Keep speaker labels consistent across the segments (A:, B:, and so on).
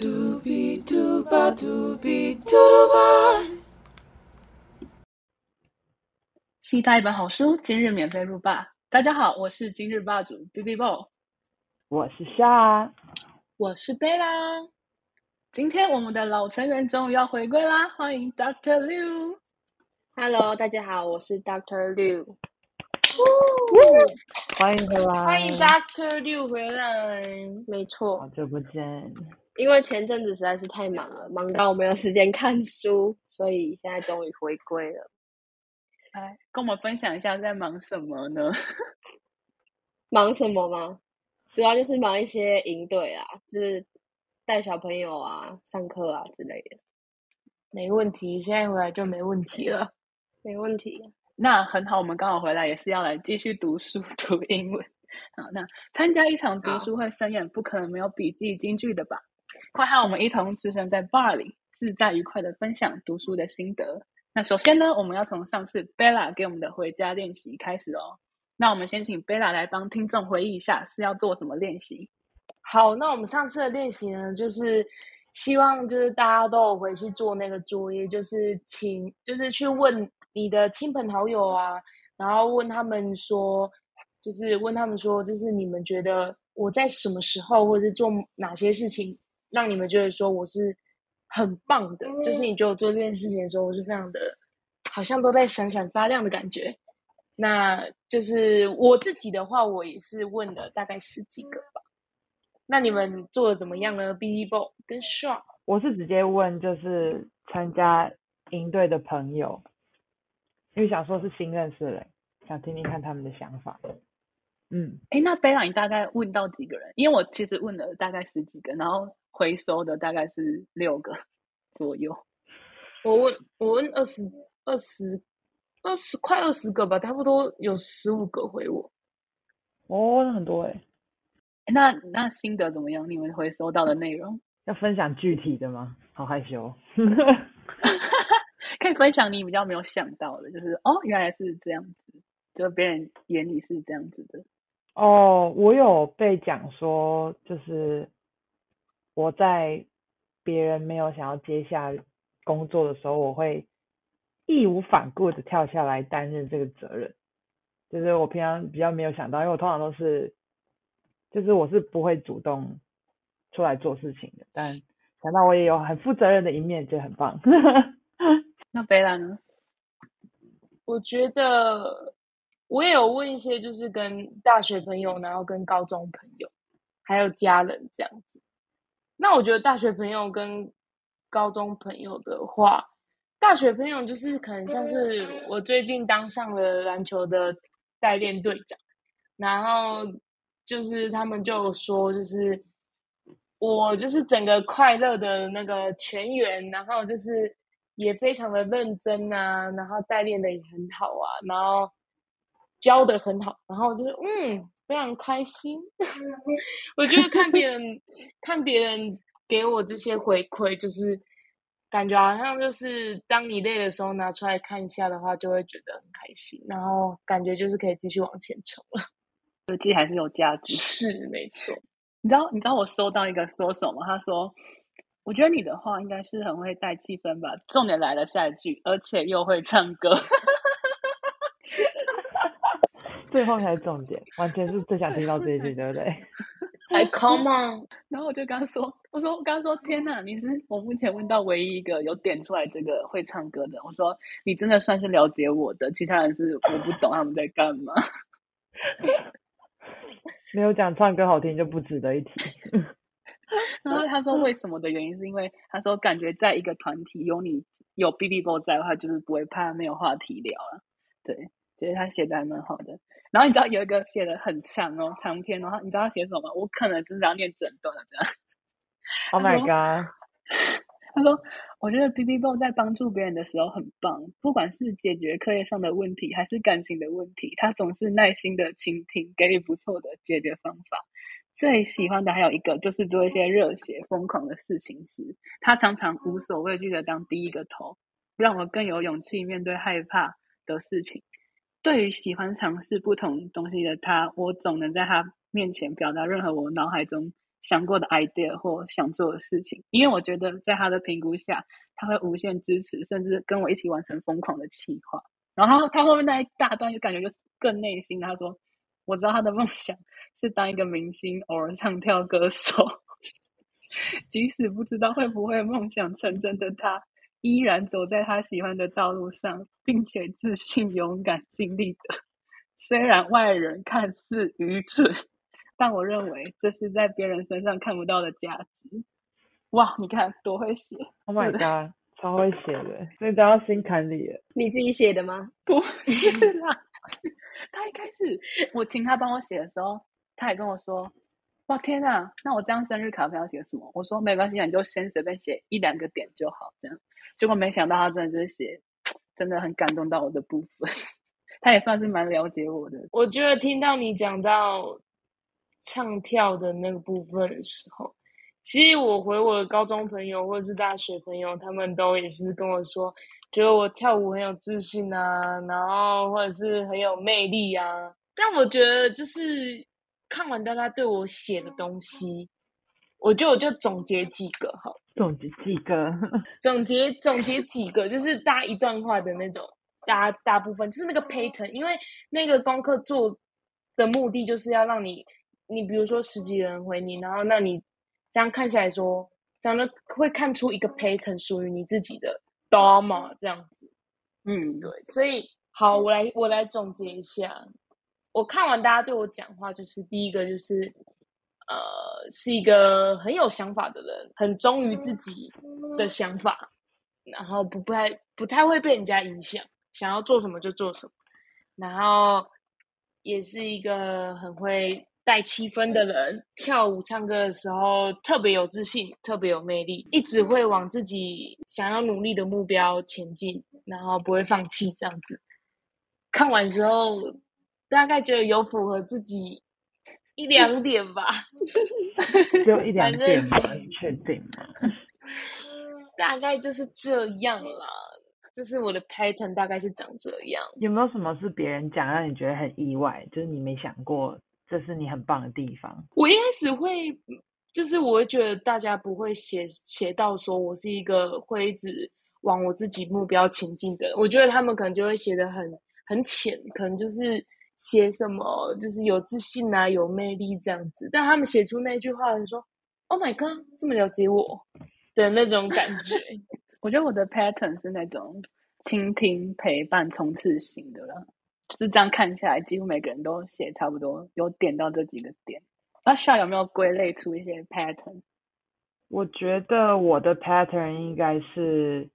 A: 嘟比嘟吧嘟比嘟噜吧。期待一本好书，今日免费入霸。大家好，我是今日霸主 B B Bo，
B: 我是夏，
A: 我是贝拉。今天我们的老成员终于要回归啦，欢迎 Doctor Liu。
C: Hello，大家好，我是 Doctor Liu。
B: 欢迎回来，
C: 欢迎 Doctor Liu 回来。没错
B: 好，久不见。
C: 因为前阵子实在是太忙了，忙到没有时间看书，所以现在终于回归了。
A: 来跟我们分享一下在忙什么呢？
C: 忙什么吗？主要就是忙一些营队啊，就是带小朋友啊、上课啊之类的。
D: 没问题，现在回来就没问题了。
C: 没问题。
A: 那很好，我们刚好回来，也是要来继续读书读英文。好，那参加一场读书会盛宴，不可能没有笔记金句的吧？快和我们一同置身在 bar 里，自在愉快的分享读书的心得。那首先呢，我们要从上次 Bella 给我们的回家练习开始哦。那我们先请 Bella 来帮听众回忆一下是要做什么练习。
D: 好，那我们上次的练习呢，就是希望就是大家都有回去做那个作业，就是请就是去问你的亲朋好友啊，然后问他们说，就是问他们说，就是你们觉得我在什么时候，或者是做哪些事情，让你们觉得说我是很棒的，就是你觉得我做这件事情的时候，我是非常的，好像都在闪闪发亮的感觉。那就是我自己的话，我也是问了大概十几个吧。那你们做的怎么样呢？B B Bo 跟 Shaw，
B: 我是直接问，就是参加营队的朋友，因为想说是新认识的人，想听听看他们的想法。嗯，
A: 哎，那 Bella 你大概问到几个人？因为我其实问了大概十几个，然后回收的大概是六个 左右。
D: 我问我问二十二十二十快二十个吧，差不多有十五个回我。
B: 哦，那很多哎，
A: 诶那那心得怎么样？你们回收到的内容，
B: 要分享具体的吗？好害羞。
A: 可以分享你比较没有想到的，就是哦，原来是这样子，就别人眼里是这样子的。
B: 哦，我有被讲说，就是我在别人没有想要接下工作的时候，我会义无反顾的跳下来担任这个责任。就是我平常比较没有想到，因为我通常都是，就是我是不会主动出来做事情的，但想到我也有很负责任的一面，就很棒。
A: 那 Bella 呢？
D: 我觉得我也有问一些，就是跟大学朋友，然后跟高中朋友，还有家人这样子。那我觉得大学朋友跟高中朋友的话，大学朋友就是可能像是我最近当上了篮球的代练队长，然后就是他们就说，就是我就是整个快乐的那个全员，然后就是也非常的认真啊，然后代练的也很好啊，然后教的很好，然后就是嗯非常开心。我觉得看别人看别人给我这些回馈，就是感觉好像就是当你累的时候拿出来看一下的话，就会觉得很开心，然后感觉就是可以继续往前冲了。
A: 自己还是有价值。
D: 是没错，
A: 你知道你知道我收到一个说什么？他说：“我觉得你的话应该是很会带气氛吧。”重点来了，下一句，而且又会唱歌。
B: 最后才是重点，完全是最想听到这一句，对不对？
D: 来 come on，
A: 然后我就跟他说：“我说我刚刚说，天哪，你是我目前问到唯一一个有点出来这个会唱歌的。我说你真的算是了解我的，其他人是我不懂他们在干嘛。
B: 没有讲唱歌好听就不值得一提。
A: 然后他说为什么的原因是因为他说感觉在一个团体有你有 B B 波在的话，就是不会怕没有话题聊了。对，觉得他写的还蛮好的。然后你知道有一个写的很长哦，长篇然后，你知道他写什么吗？我可能真的要念整段的这样。
B: Oh my god！
A: 他说：“我觉得 B B 棒在帮助别人的时候很棒，不管是解决课业上的问题，还是感情的问题，他总是耐心的倾听，给予不错的解决方法。最喜欢的还有一个就是做一些热血疯狂的事情时，他常常无所畏惧的当第一个头，让我更有勇气面对害怕的事情。对于喜欢尝试不同东西的他，我总能在他面前表达任何我脑海中想过的 idea 或想做的事情，因为我觉得在他的评估下，他会无限支持，甚至跟我一起完成疯狂的企划。然后他他后面那一大段就感觉就是更内心，他说：“我知道他的梦想是当一个明星，偶尔唱跳歌手，即使不知道会不会梦想成真的他，依然走在他喜欢的道路上，并且自信、勇敢、尽力的。虽然外人看似愚蠢。”但我认为这是在别人身上看不到的价值。哇，你看多会写
B: ！Oh my god，超会写的，所以都要心坎里了。
C: 你自己写的吗？
A: 不是啦，他一开始我请他帮我写的时候，他也跟我说：“哇天啊，那我这样生日卡片要写什么？”我说：“没关系，你就先随便写一两个点就好。”这样，结果没想到他真的就是写，真的很感动到我的部分。他也算是蛮了解我的。
D: 我觉得听到你讲到。唱跳的那个部分的时候，其实我回我的高中朋友或者是大学朋友，他们都也是跟我说，觉得我跳舞很有自信啊，然后或者是很有魅力啊。但我觉得就是看完大家对我写的东西，我就我就总结几个哈，
B: 总结几个，
D: 总结总结几个，就是搭一段话的那种，大大部分就是那个 pattern，因为那个功课做的目的就是要让你。你比如说十几人回你，然后那你这样看起来说，长得会看出一个 pattern 属于你自己的 dharma 这样子，
A: 嗯，
D: 对，所以好，我来我来总结一下，我看完大家对我讲话，就是第一个就是，呃，是一个很有想法的人，很忠于自己的想法，然后不不太不太会被人家影响，想要做什么就做什么，然后也是一个很会。带气氛的人跳舞唱歌的时候特别有自信，特别有魅力，一直会往自己想要努力的目标前进，然后不会放弃这样子。看完之后，大概觉得有符合自己一两点吧
B: 只有一两点吗？确定吗？
D: 大概就是这样啦，就是我的 pattern 大概是长这样。
B: 有没有什么是别人讲让你觉得很意外，就是你没想过？这是你很棒的地方。
D: 我一开始会，就是我会觉得大家不会写写到说我是一个会一直往我自己目标前进的。我觉得他们可能就会写的很很浅，可能就是写什么就是有自信啊、有魅力这样子。但他们写出那句话，说 “Oh my God”，这么了解我的那种感觉。
A: 我觉得我的 pattern 是那种倾听、陪伴、冲刺型的了。就是这样看下来，几乎每个人都写差不多，有点到这几个点。那夏有没有归类出一些 pattern？
B: 我觉得我的 pattern 应该是，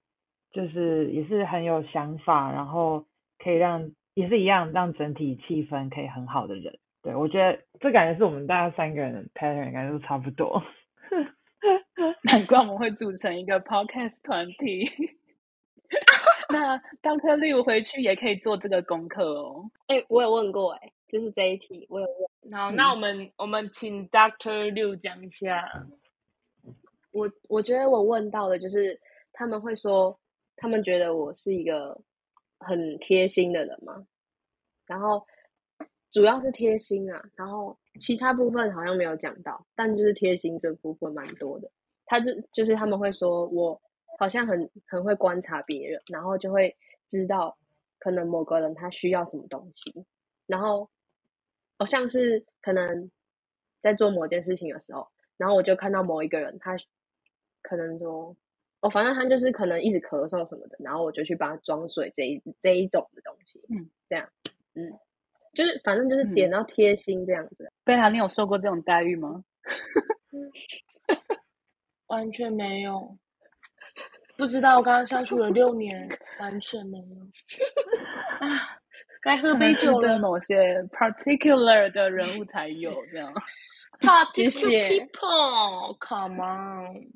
B: 就是也是很有想法，然后可以让也是一样，让整体气氛可以很好的人。对我觉得这感觉是我们大家三个人的 pattern 感觉都差不多。
A: 难怪我们会组成一个 podcast 团体。那当科六回去也可以做这个功课哦。
C: 哎，我有问过哎，就是这一题我有问。
D: 好，那我们我们请 Doctor 六讲一下。
C: 我我觉得我问到的就是他们会说，他们觉得我是一个很贴心的人嘛。然后主要是贴心啊，然后其他部分好像没有讲到，但就是贴心这部分蛮多的。他就就是他们会说我。好像很很会观察别人，然后就会知道可能某个人他需要什么东西，然后好像是可能在做某件事情的时候，然后我就看到某一个人他可能说哦，反正他就是可能一直咳嗽什么的，然后我就去帮他装水这一这一种的东西，嗯，这样，嗯，就是反正就是点到贴心这样子。
A: 贝塔，你有受过这种待遇吗？
D: 完全没有。不知道，我刚刚相处了六年，完全没有啊！该喝杯酒了。
A: 某些 particular 的人物才有这样。
D: Particular people，come on，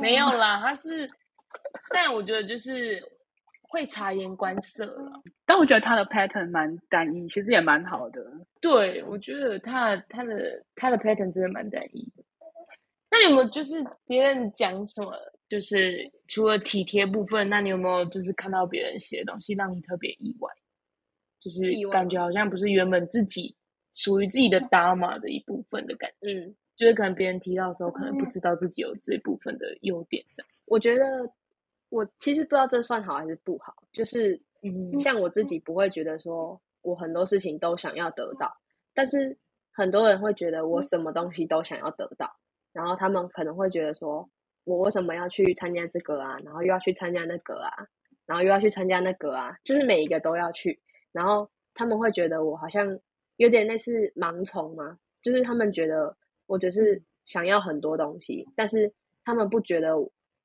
D: 没有啦，他是，但我觉得就是会察言观色了。
A: 但我觉得他的 pattern 蛮单一，其实也蛮好的。
D: 对，我觉得他他的他的 pattern 真的蛮单一的。那你有没有就是别人讲什么？就是除了体贴部分，那你有没有就是看到别人写的东西让你特别意外？就是感觉好像不是原本自己属于自己的 dharma 的一部分的感觉。
C: 嗯，
D: 就是可能别人提到的时候，可能不知道自己有这部分的优点，这样。
C: 我觉得我其实不知道这算好还是不好，就是
D: 嗯。
C: 像我自己不会觉得说我很多事情都想要得到，但是很多人会觉得我什么东西都想要得到，然后他们可能会觉得说我为什么要去参加这个啊，然后又要去参加那个啊，然后又要去参加那个啊，就是每一个都要去，然后他们会觉得我好像有点类似盲从嘛，就是他们觉得我只是想要很多东西，但是他们不觉得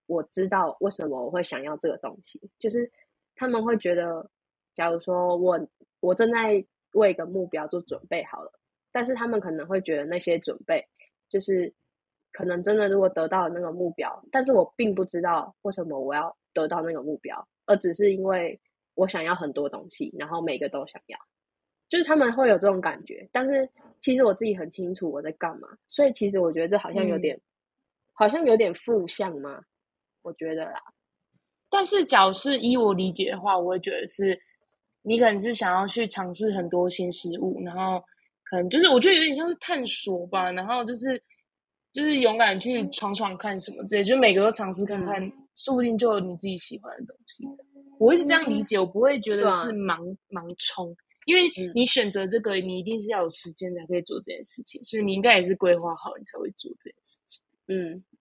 C: 我知道为什么我会想要这个东西，就是他们会觉得，假如说我我正在为一个目标做准备好了，但是他们可能会觉得那些准备就是可能真的如果得到了那个目标，但是我并不知道为什么我要得到那个目标，而只是因为我想要很多东西，然后每个都想要，就是他们会有这种感觉，但是其实我自己很清楚我在干嘛，所以其实我觉得这好像有
D: 嗯。
C: 点，好像有点负向嘛，我觉得啦，
D: 但是，假如是依我理解的话，我会觉得是，你可能是想要去尝试很多新事物，然后可能就是我觉得有点像是探索吧，然后就是就是勇敢去闯闯看什么之类，就每个都尝试看看，说不定就有你自己喜欢的东西。我会是这样理解，我不会觉得是盲、盲冲，因为
C: 嗯。
D: 你选择这个，你一定是要有时间才可以做这件事情，所以你应该也是规划好，你才会做这件事情。
C: 嗯，
D: 对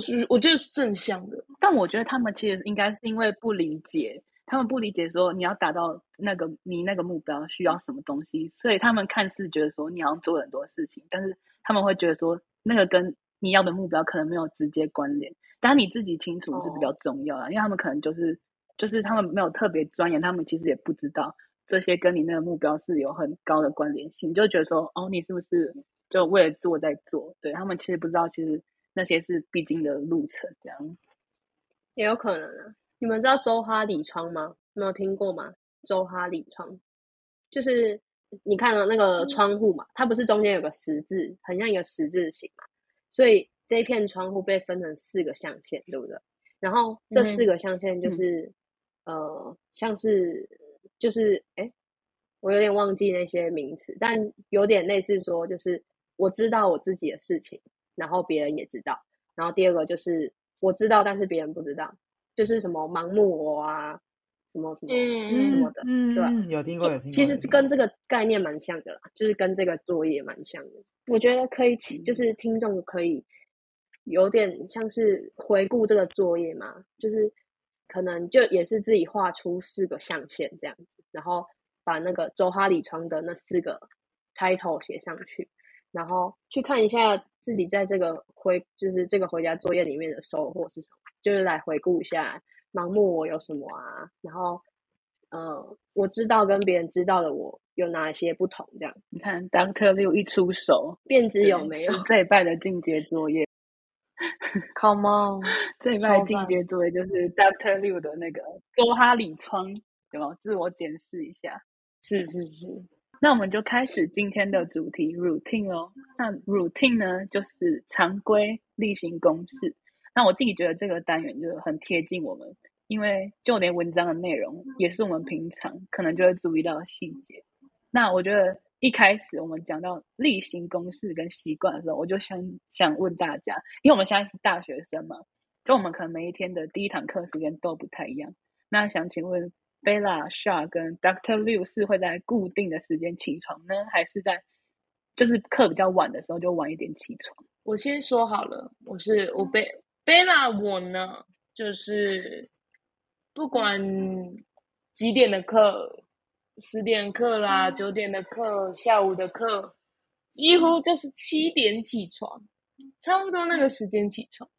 D: 是我觉得是正向的，
A: 但我觉得他们其实应该是因为不理解，他们不理解说你要达到那个你那个目标需要什么东西，所以他们看似觉得说你要做很多事情，但是他们会觉得说那个跟你要的目标可能没有直接关联，但你自己清楚是比较重要的，因为他们可能就是就是他们没有特别钻研，他们其实也不知道这些跟你那个目标是有很高的关联性，就觉得说哦，你是不是就为了做在做？对他们其实不知道，其实那些是必经的路程，这样。
C: 也有可能啊。你们知道周哈里窗吗？没有听过吗？周哈里窗就是你看到那个窗户嘛，它不是中间有个十字，很像一个十字形嘛，所以这一片窗户被分成四个象限，对不对？然后这四个象限就是、呃，像是就是哎，我有点忘记那些名词，但有点类似说，就是我知道我自己的事情，然后别人也知道。然后第二个就是我知道，但是别人不知道，就是什么盲目我啊，什么什么
D: 嗯
C: 什么的，
B: 嗯，
C: 对吧
B: 嗯有听过有听过。
C: 其实跟这个概念蛮像的啦，就是跟这个作业蛮像的。我觉得可以起，就是听众可以有点像是回顾这个作业嘛，就是可能就也是自己画出四个象限这样子，然后把那个周哈里窗的那四个 title 写上去，然后去看一下自己在这个回就是这个回家作业里面的收获是什么，就是来回顾一下盲目我有什么啊，然后呃，我知道跟别人知道的我有哪些不同，这样
A: 你看，Doctor 六一出手，
C: 便知有没有？
A: 是这一拜的进阶作业
D: ，Come on，
A: 这一拜
D: 超棒
A: 进阶作业就是 Doctor Liu 的那个周哈里窗，有没有自我检视一下？
D: 是是是，
A: 那我们就开始今天的主题 routine 哦。那 routine 呢，就是常规例行公事。那我自己觉得这个单元就很贴近我们，因为就连文章的内容也是我们平常可能就会注意到的细节。那我觉得一开始我们讲到例行公事跟习惯的时候，我就想想问大家，因为我们现在是大学生嘛，就我们可能每一天的第一堂课时间都不太一样。那想请问 Bella、Sha 跟 Doctor Liu 是会在固定的时间起床呢，还是在就是课比较晚的时候就晚一点起床？
D: 我先说好了，我是我贝贝拉，我呢就是不管几点的课，十点课啦，九点的课，下午的课，几乎就是七点起床，差不多那个时间起床。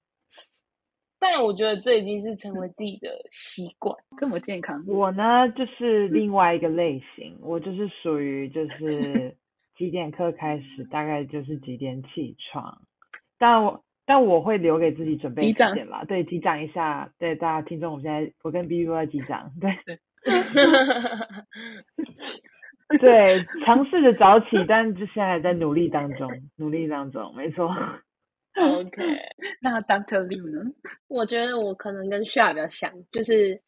D: 但我觉得这已经是成为自己的习惯。
A: 这么健康？
B: 我呢，就是另外一个类型，我就是属于就是 几点课开始，大概就是几点起床，但我但我会留给自己准备时
A: 击掌
B: 间啦，对，击掌一下，对大家听众，我现在我跟 B B 都在击掌，对对，尝试着早起，但就现在还在努力当中，努力当中，没错。
D: OK，
A: 那 Doctor Liu 呢？
C: 我觉得我可能跟 Sha 比较像，就是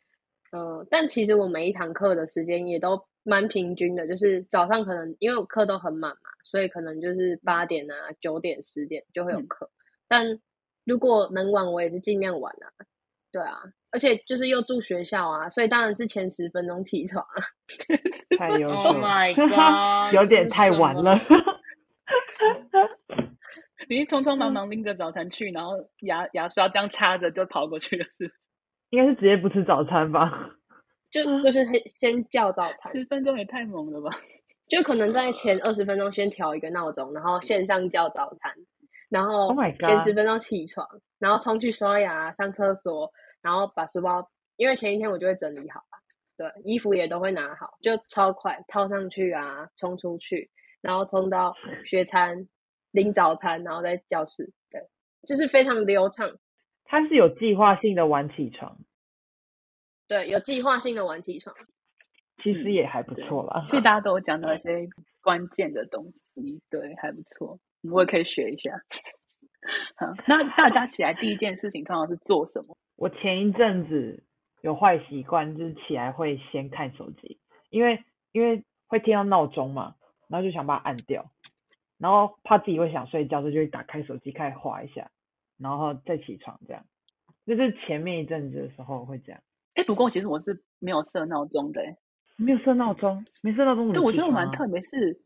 C: 呃，但其实我每一堂课的时间也都蛮平均的，就是早上可能因为我课都很满嘛，所以可能就是八点啊、九点、十点就会有
A: 嗯
C: 课。但如果能晚，我也是尽量晚啊。对啊，而且就是又住学校啊，所以当然是前十分钟起床啊。
B: 太优秀
D: Oh my god，
B: 有点太晚了。
A: 你匆匆
B: 嗯
A: 忙忙拎着早餐去，然后牙牙刷这样插着就跑过去了，是
B: 应该是直接不吃早餐吧？
C: 就就是先先叫早餐，
A: 十分钟也太猛了吧？
C: 就可能在前二十分钟先调一个闹钟，然后线上叫早餐，然后
B: Oh
C: 前十分钟起床，然后冲去刷牙、上厕所，然后把书包，因为前一天我就会整理好了，对，衣服也都会拿好，就超快套上去啊，冲出去，然后冲到学餐领早餐，然后在教室，对，就是非常流畅，
B: 他是有计划性的晚起床，
C: 对，有计划性的晚起床。
B: 其实
A: 嗯
B: 也还不
A: 对
B: 错啦。
A: 所以大家都有讲到一些关键的东西，对，还不错，我也可以学一下。好，那大家起来第一件事情通常是做什么？
B: 我前一阵子有坏习惯，就是起来会先看手机，因为因为会听到闹钟嘛，然后就想把它按掉，然后怕自己会想睡觉，所以就会打开手机开始划一下，然后再起床这样。就是前面一阵子的时候会这样，
A: 哎，不过其实我是没有设闹钟的，诶。
B: 没有设闹钟，没设闹钟怎
A: 对，我觉得我蛮特别，是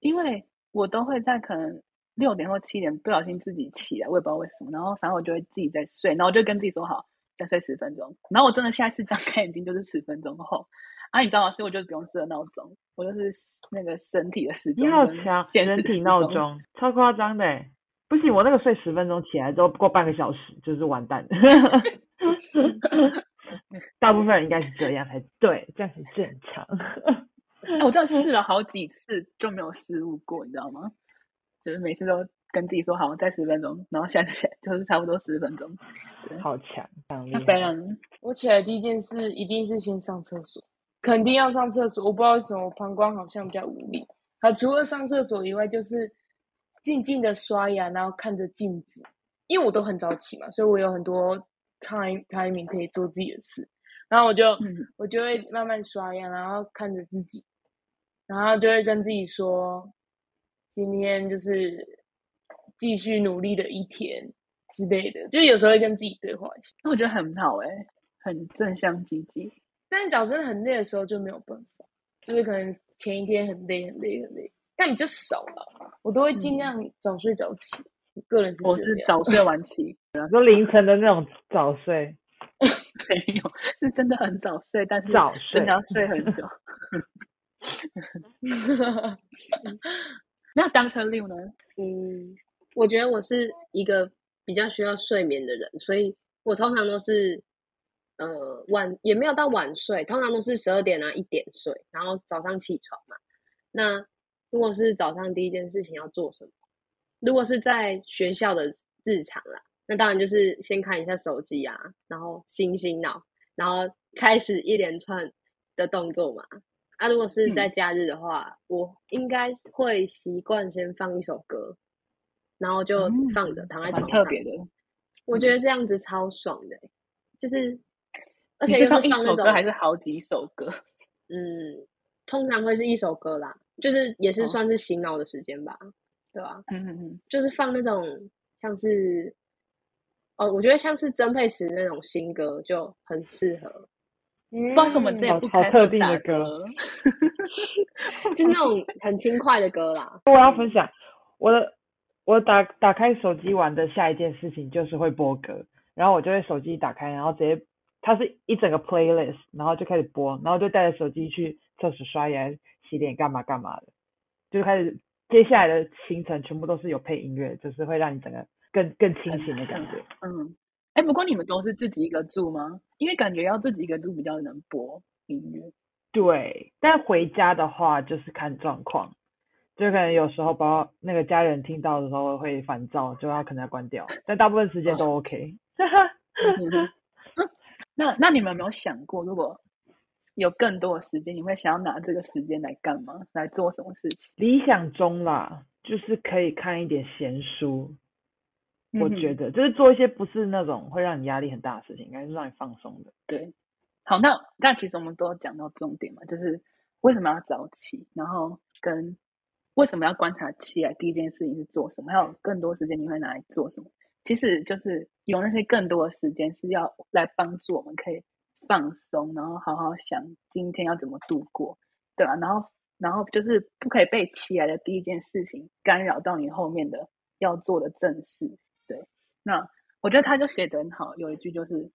A: 因为我都会在可能六点或七点不小心自己起来，我也不知道为什么，然后反正我就会自己在睡，然后我就跟自己说好，再睡十分钟，然后我真的下一次张开眼睛就是十分钟后，啊，你知道吗？所以我就不用设闹钟，我就是那个身体的时钟
B: 你好
A: 跟
B: 强，
A: 现实的时
B: 人体闹
A: 钟，
B: 超夸张的欸。不行，我那个睡十分钟起来之后不过半个小时，就是完蛋。大部分人应该是这样才对，这样才正常。
A: 哎，我这样 试了好几次就没有失误过，你知道吗？就是每次都跟自己说好，再十分钟，然后下次起来就是差不多十分钟。
B: 好强，非常厉
A: 那非
B: 害。
A: 常
D: 我起来第一件事一定是先上厕所，肯定要上厕所。我不知道为什么我膀胱好像比较无力。好，除了上厕所以外，就是静静的刷牙，然后看着镜子。因为我都很早起嘛，所以我有很多 time time 可以做自己的事。然后我就、我就会慢慢刷牙，然后看着自己，然后就会跟自己说，今天就是继续努力的一天之类的。就有时候会跟自己对话一下。
A: 那我觉得很好哎、很正向积极。
D: 但是脚真的很累的时候就没有办法，就是可能前一天很累很累很累，但比较少了。我都会尽量早睡早起，我个人是
A: 我是。早睡晚起，
B: 说凌晨的那种早睡，
A: 没有是真的很早睡，但是
B: 早睡
A: 真的要睡很久。那 Doctor Liu 呢？
C: 嗯，我觉得我是一个比较需要睡眠的人，所以我通常都是呃晚也没有到晚睡，通常都是十二点啊一点睡，然后早上起床嘛。那如果是早上第一件事情要做什么？如果是在学校的日常啦，那当然就是先看一下手机啊，然后醒醒脑，然后开始一连串的动作嘛。啊，如果是在
A: 嗯
C: 假日的话，我应该会习惯先放一首歌，然后就
A: 嗯
C: 放着、躺在床上。
A: 特别的。
C: 我觉得这样子超爽的欸、就是而且
A: 是放一首歌还是好几首歌？
C: 嗯，通常会是一首歌啦，就是也是
A: 哦
C: 算是洗脑的时间吧，对吧、
A: 嗯嗯嗯，
C: 就是放那种像是哦，我觉得像是曾沛慈那种新歌就很适合，
D: 嗯
A: 不知道为什么之前
B: 好
A: 不开
B: 好特定的歌
A: 歌。
C: 就是那种很轻快的歌啦。
B: 我要分享我的，我打打开手机玩的下一件事情就是会播歌，然后我就会手机打开，然后直接它是一整个 playlist，然后就开始播，然后就带着手机去厕所刷牙、洗脸干嘛干嘛的，就开始接下来的行程全部都是有配音乐，就是会让你整个更更清醒的感觉。
A: 嗯，哎，不过你们都是自己一个住吗？因为感觉要自己一个住比较能播音乐。
B: 对，但回家的话就是看状况，就可能有时候把那个家人听到的时候会烦躁，就要可能要关掉，但大部分时间都 OK。
A: 嗯哼那那你们有没有想过，如果有更多的时间，你会想要拿这个时间来干嘛？来做什么事情？
B: 理想中啦，就是可以看一点闲书，我觉得就是做一些不是那种会让你压力很大的事情，应该是让你放松的。
A: 对，好，那那其实我们都有讲到重点嘛，就是为什么要早起，然后跟为什么要观察期啊？第一件事情是做什么？还有更多时间你会拿来做什么？其实就是有那些更多的时间是要来帮助我们可以放松，然后好好想今天要怎么度过，对吧？然后，然后就是不可以被起来的第一件事情干扰到你后面的要做的正事。对，那我觉得他就写得很好，有一句就是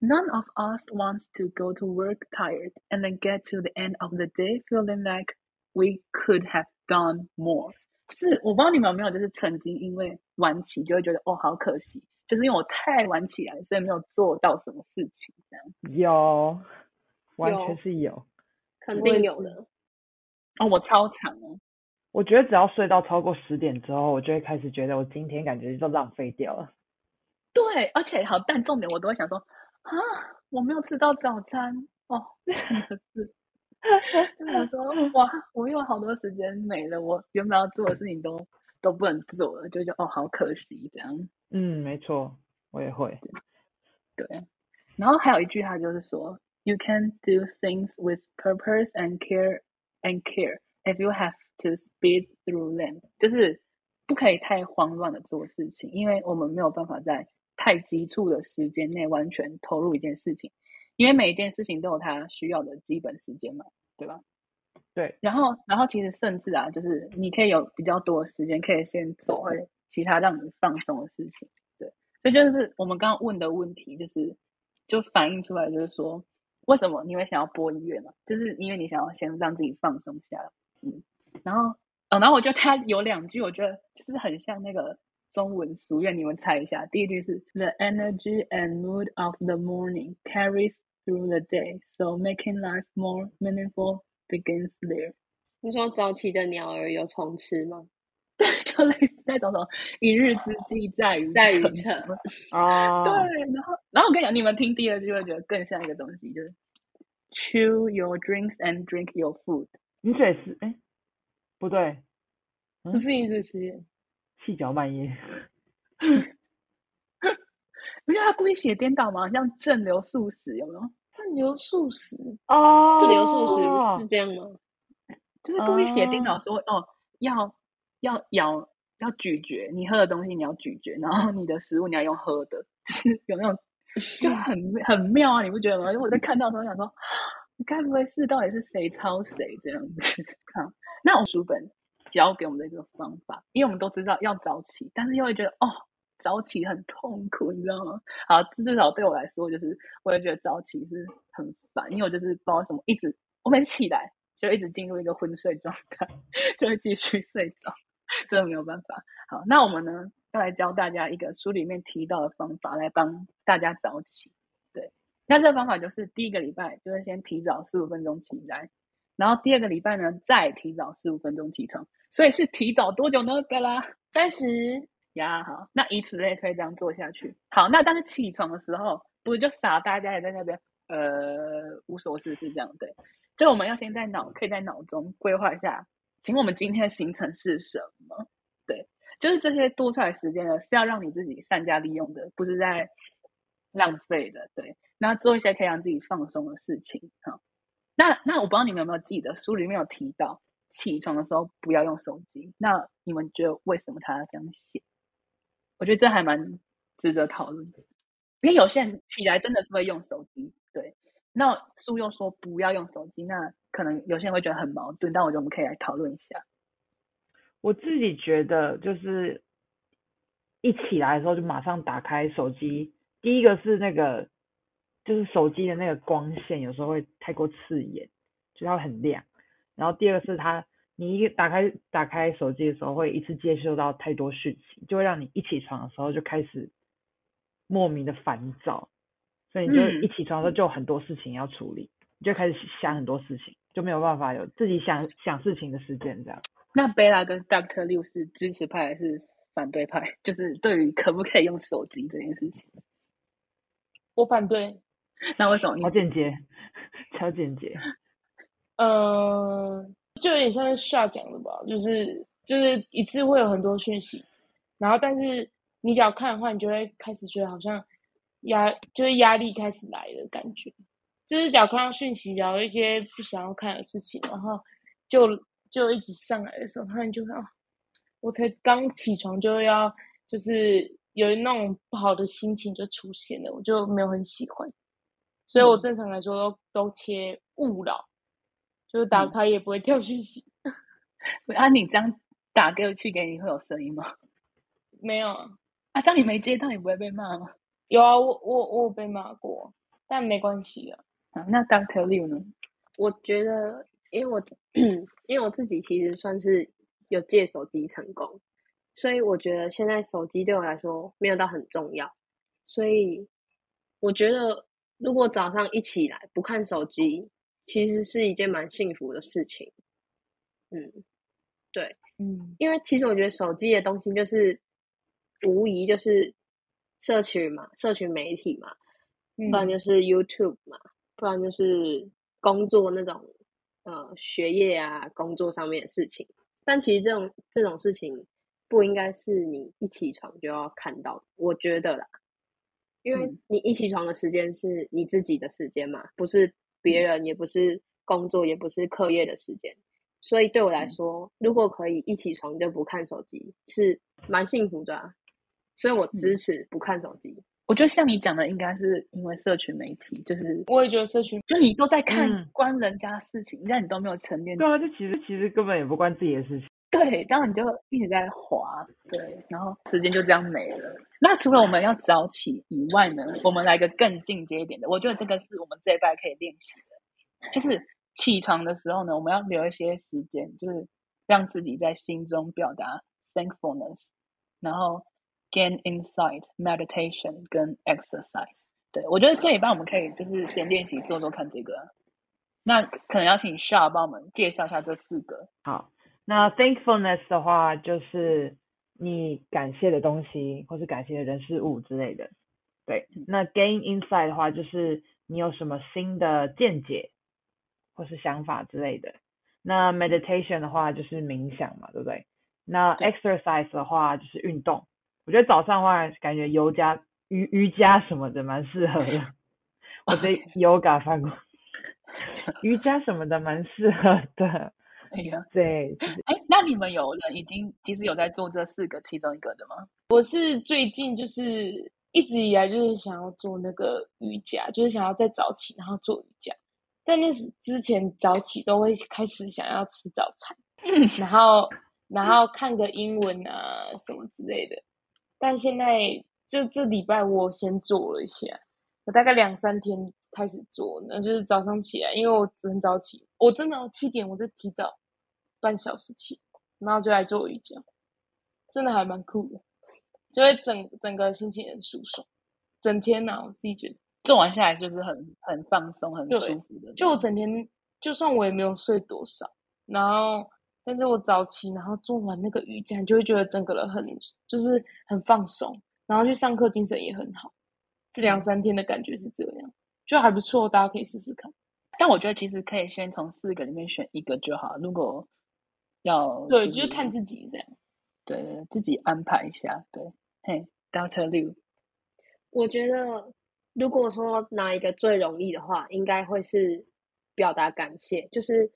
A: None of us wants to go to work tired and then get to the end of the day feeling like we could have done more。就是我不知道你们有没有，就是曾经因为晚起就会觉得哦好可惜，就是因为我太晚起来，所以没有做到什么事情这样。
B: 有，完全是有。
C: 肯定有的。
A: 哦，我超长哦。
B: 我觉得只要睡到超过十点之后，我就会开始觉得我今天感觉就浪费掉了。
A: 对，而且好，但重点我都会想说啊，我没有吃到早餐哦，真的是。就说哇，我有好多时间没了，我原本要做的事情都都不能做了，就觉得哦，好可惜这样。
B: 嗯，没错，我也会。
A: 对，然后还有一句，他就是说，You can do things with purpose and care and care if you have to speed through them，就是不可以太慌乱的做事情，因为我们没有办法在太急促的时间内完全投入一件事情。因为每一件事情都有它需要的基本时间嘛，对吧？
B: 对。
A: 然后，然后其实甚至啊，就是你可以有比较多的时间，可以先做会其他让你放松的事情。对。所以就是我们刚刚问的问题，就是就反映出来，就是说为什么你会想要播音乐嘛？就是因为你想要先让自己放松下来。嗯。然后，呃，然后我觉得他有两句，我觉得就是很像那个中文俗谚，你们猜一下。第一句是 “The energy and mood of the morning carries”。Through the day, so making life more meaningful begins there。
C: 你说早起的鸟儿有虫吃吗？
A: 对，就类似那种什么一日之计在于
C: 在于晨
B: 啊。
A: 对，然后，然后我跟你讲，你们听第二句会觉得更像一个东西，就是 chew your drinks and drink your food。
B: 饮水思，哎，不对，
D: 不是饮水思源，
B: 细嚼慢咽。
A: 不是他故意写颠倒吗？像正流素食有没有？
D: 正流素食
B: 哦，
C: 正流素食是这样吗？
A: 就是故意写颠倒说哦，要要咬要咀嚼，你喝的东西你要咀嚼，然后你的食物你要用喝的，就是有那种就很很妙啊！你不觉得吗？因为我在看到的时候想说，你该不会是到底是谁抄谁这样子？好，那我书本教给我们的一个方法，因为我们都知道要早起，但是又会觉得哦。早起很痛苦，你知道吗？好，至少对我来说，就是我也觉得早起是很烦，因为我就是不知道什么，一直我每次起来就一直进入一个昏睡状态，就会继续睡着，真的没有办法。好，那我们呢要来教大家一个书里面提到的方法，来帮大家早起。对，那这个方法就是第一个礼拜就是先提早十五分钟起来，然后第二个礼拜呢再提早十五分钟起床，所以是提早多久呢？对啦，
D: 三十。
A: 呀，好，那以此类推，这样做下去。好，那但是起床的时候，不是就傻大家也在那边，呃，无所事事这样对？就我们要先在脑，可以在脑中规划一下，请我们今天的行程是什么？对，就是这些多出来时间呢，是要让你自己善加利用的，不是在浪费的。对，那做一些可以让自己放松的事情。哈，那那我不知道你们有没有记得，书里面有提到，起床的时候不要用手机。那你们觉得为什么他要这样写？我觉得这还蛮值得讨论的，因为有些人起来真的是会用手机，对。那书又说不要用手机，那可能有些人会觉得很矛盾。但我觉得我们可以来讨论一下。
B: 我自己觉得就是一起来的时候就马上打开手机，第一个是那个就是手机的那个光线有时候会太过刺眼，就它会很亮。然后第二个是它。你一打开打开手机的时候，会一次接收到太多讯息，就会让你一起床的时候就开始莫名的烦躁，所以你就一起床的时候就有很多事情要处理，你就开始想很多事情，就没有办法有自己想想事情的时间这样。
A: 那贝拉跟 Doctor 六是支持派还是反对派？就是对于可不可以用手机这件事情，
D: 我反对。
A: 那为什么？
B: 超简洁，超简洁。
D: 嗯。就有点像是夏讲的吧，就是就是一次会有很多讯息，然后但是你只要看的话，你就会开始觉得好像压就是压力开始来的感觉，就是只要看到讯息，然后一些不想要看的事情，然后就就一直上来的时候，他们就会啊，我才刚起床就要就是有那种不好的心情就出现了，我就没有很喜欢，所以我
A: 嗯。
D: 正常来说都都切勿扰，就是打
A: 嗯。
D: 开也不会跳讯息，
A: 啊，你这样打给我去给你会有声音吗？
D: 没有啊，
A: 啊，这样你没接到，你不会被骂吗？
D: 有啊，我我我有被骂过，但没关系啊，
A: 啊，那 Doctor Liu 呢？
C: 我觉得，因为我 因为我自己其实算是有借手机成功，所以我觉得现在手机对我来说没有到很重要，所以我觉得如果早上一起来不看手机，其实是一件蛮幸福的事情。嗯，对，
D: 嗯
C: 因为其实我觉得手机的东西就是无疑就是社群嘛，社群媒体嘛，不然
D: 嗯
C: 就是 YouTube 嘛，不然就是工作那种呃学业啊工作上面的事情。但其实这种这种事情不应该是你一起床就要看到的，我觉得啦，因为
A: 嗯
C: 你一起床的时间是你自己的时间嘛，不是别人，也不是工作，也不是课业的时间。所以对我来
A: 嗯
C: 说，如果可以一起床就不看手机，是蛮幸福的啊。所以我支持不看手机。
A: 我觉得像你讲的，应该是因为社群媒体，就是
D: 我也觉得社群
A: 就你都在看
B: 嗯
A: 关人家的事情，但你都没有沉淀
B: 对啊，就其实其实根本也不关自己的事情。
A: 对，然后你就一直在滑，对，然后时间就这样没了。那除了我们要早起以外呢，我们来一个更进阶一点的，我觉得这个是我们这一代可以练习的，就是起床的时候呢，我们要留一些时间，就是让自己在心中表达 thankfulness，然后 gain insight、meditation 跟 exercise。对我觉得这一半我们可以就是先练习做做看这个。那可能要请 Sha 帮我们介绍一下这四个。
B: 好，那 thankfulness 的话，就是你感谢的东西，或是感谢的人事物之类的。对，那 gain insight 的话，就是你有什么新的见解或是想法之类的。那 meditation 的话，就是冥想嘛，对不对？那 exercise 的话，就是运动。我觉得早上的话，感觉瑜伽、瑜瑜伽什么的蛮适合的。我在 yoga 翻过，瑜伽什么的蛮适合的。
A: 哎呀，
B: 对，就是
A: 哎，那你们有人已经其实有在做这四个其中一个的吗？
D: 我是最近就是一直以来就是想要做那个瑜伽，就是想要再早起然后做瑜伽。但那是之前早起都会开始想要吃早餐，然后然后看个英文啊什么之类的。但现在就这礼拜我先做了一下，我大概两三天开始做，那就是早上起来，因为我很早起，我真的七点我就提早半小时起，然后就来做瑜伽，真的还蛮酷的。就会整整个心情很舒爽，整天呢、我自己觉得，
A: 做完下来就是很很放松、很舒服的。
D: 就我整天，就算我也没有睡多少，然后，但是我早起，然后做完那个瑜伽，你就会觉得整个人很就是很放松，然后去上课精神也很好。这两三天的感觉是这样，就还不错，大家可以试试看。
A: 但我觉得其实可以先从四个里面选一个就好。如果要
D: 对，
A: 就
D: 就是看自己这样。
A: 对自己安排一下。对，嘿，Doctor Liu，
C: 我觉得，如果说拿一个最容易的话，应该会是表达感谢，就是，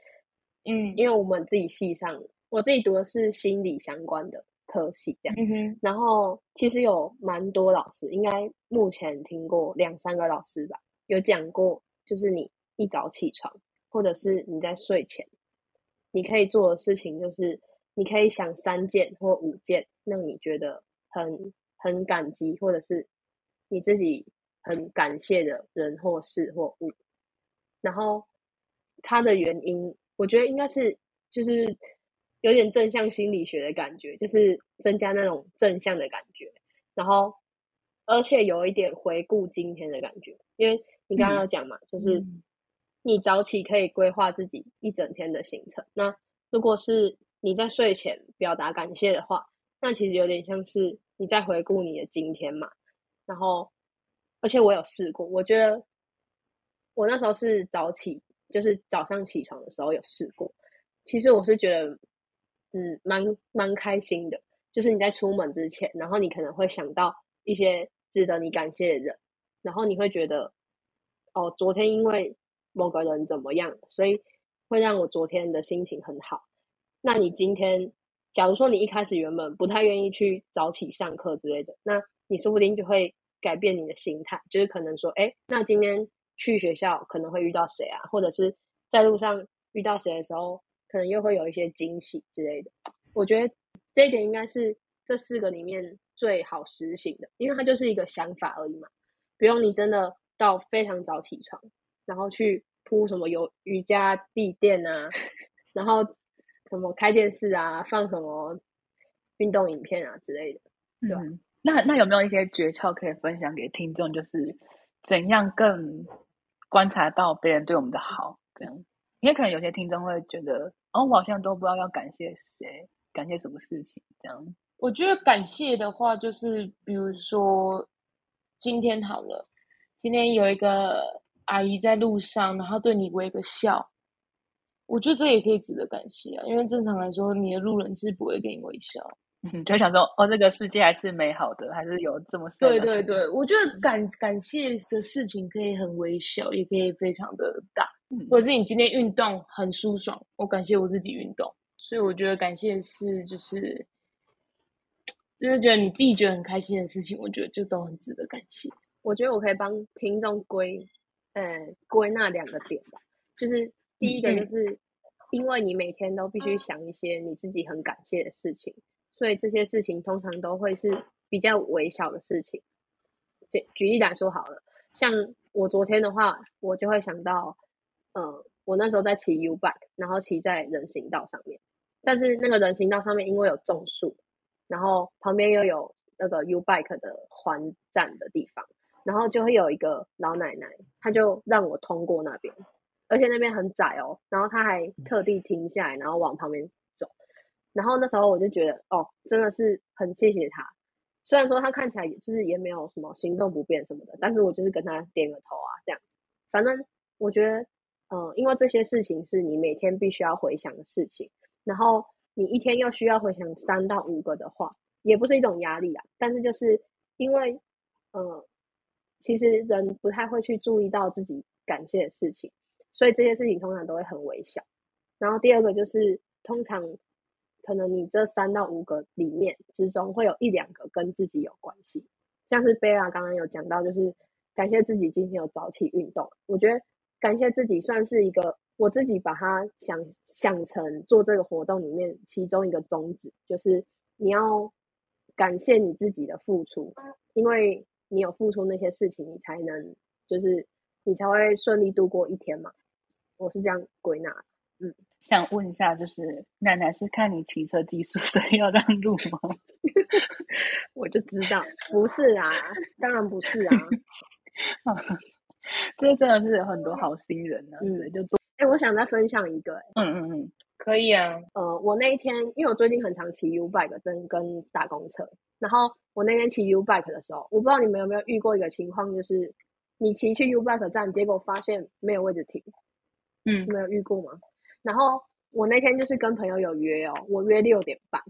D: 嗯
C: 因为我们自己系上，我自己读的是心理相关的科系，这样。
D: 嗯哼，
C: 然后其实有蛮多老师，应该目前听过两三个老师吧，有讲过，就是你一早起床，或者是你在睡前，你可以做的事情就是，你可以想三件或五件让你觉得很很感激，或者是你自己很感谢的人或事或物。然后它的原因，我觉得应该是就是有点正向心理学的感觉，就是增加那种正向的感觉，然后而且有一点回顾今天的感觉，因为你刚刚有讲嘛，就是
D: 嗯
C: 你早起可以规划自己一整天的行程。那如果是你在睡前表达感谢的话，那其实有点像是你在回顾你的今天嘛。然后，而且我有试过，我觉得我那时候是早起，就是早上起床的时候有试过。其实我是觉得，嗯，蛮蛮开心的。就是你在出门之前，然后你可能会想到一些值得你感谢的人，然后你会觉得，哦，昨天因为某个人怎么样，所以会让我昨天的心情很好。那你今天，假如说你一开始原本不太愿意去早起上课之类的，那你说不定就会改变你的心态，就是可能说，哎，那今天去学校可能会遇到谁啊，或者是在路上遇到谁的时候，可能又会有一些惊喜之类的。我觉得这一点应该是这四个里面最好实行的，因为它就是一个想法而已嘛，不用你真的到非常早起床，然后去铺什么有瑜伽地垫啊，然后什么开电视啊，放什么运动影片啊之类的。
A: 嗯，那那有没有一些诀窍可以分享给听众？就是怎样更观察到别人对我们的好？这样，因为可能有些听众会觉得，哦，我好像都不知道要感谢谁。感谢什么事情？这样，
D: 我觉得感谢的话，就是比如说今天好了，今天有一个阿姨在路上，然后对你微个笑，我觉得这也可以值得感谢啊。因为正常来说，你的路人是不会给你微笑，
A: 嗯，就想说哦，这个世界还是美好的，还是有这么
D: 对对对，我觉得感感谢的事情可以很微小，也可以非常的大，嗯或者是你今天运动很舒爽，我感谢我自己运动。所以我觉得感谢是就是，就是觉得你自己觉得很开心的事情，我觉得就都很值得感谢。
C: 我觉得我可以帮听众归，呃，归纳两个点吧。就是第一个，就是因为你每天都必须想一些你自己很感谢的事情，所以这些事情通常都会是比较微小的事情。举举例来说好了，像我昨天的话，我就会想到，呃，我那时候在骑 U bike，然后骑在人行道上面。但是那个人行道上面因为有种树，然后旁边又有那个 U bike 的环站的地方，然后就会有一个老奶奶，她就让我通过那边，而且那边很窄哦，然后她还特地停下来，然后往旁边，然后那时候我就觉得哦，真的是很谢谢他，虽然说他看起来就是也没有什么行动不便什么的，但是我就是跟他点个头啊，这样，反正我觉得，嗯，因为这些事情是你每天必须要回想的事情。然后你一天又需要回想三到五个的话，也不是一种压力啊。但是就是因为，呃，其实人不太会去注意到自己感谢的事情，所以这些事情通常都会很微小。然后第二个就是，通常可能你这三到五个里面之中，会有一两个跟自己有关系。像是贝拉刚刚有讲到，就是感谢自己今天有早起运动。我觉得感谢自己算是一个。我自己把它想想成做这个活动里面其中一个宗旨，就是你要感谢你自己的付出，因为你有付出那些事情，你才能就是你才会顺利度过一天嘛。我是这样归纳。嗯，
A: 想问一下，就是奶奶是看你骑车技术，所以要让路吗？
C: 我就知道不是啊，当然不是啊。
A: 这真的是有很多好心人呢。嗯，就多。
C: 哎，我想再分享一个。
A: 嗯嗯嗯，
D: 可以啊。
C: 呃，我那一天，因为我最近很常骑 U bike 跟跟打工车，然后我那天骑 U bike 的时候，我不知道你们有没有遇过一个情况，就是你骑去 U bike 站，结果发现没有位置停。
A: 嗯，
C: 没有遇过吗？然后我那天就是跟朋友有约哦，我约六点半，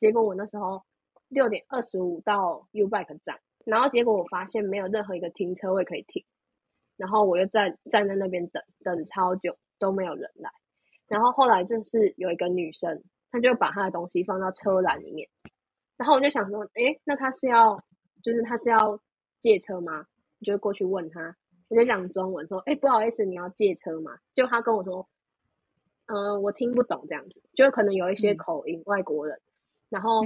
C: 结果我那时候六点二十五到 U bike 站，然后结果我发现没有任何一个停车位可以停，然后我又站站在那边等等超久。都没有人来，然后后来就是有一个女生，她就把她的东西放到车篮里面，然后我就想说，哎，那她是要，就是她是要借车吗？我就过去问她，我就讲中文说，哎，不好意思，你要借车吗？就她跟我说，嗯，我听不懂这样子，就可能有一些口音，外国人，然后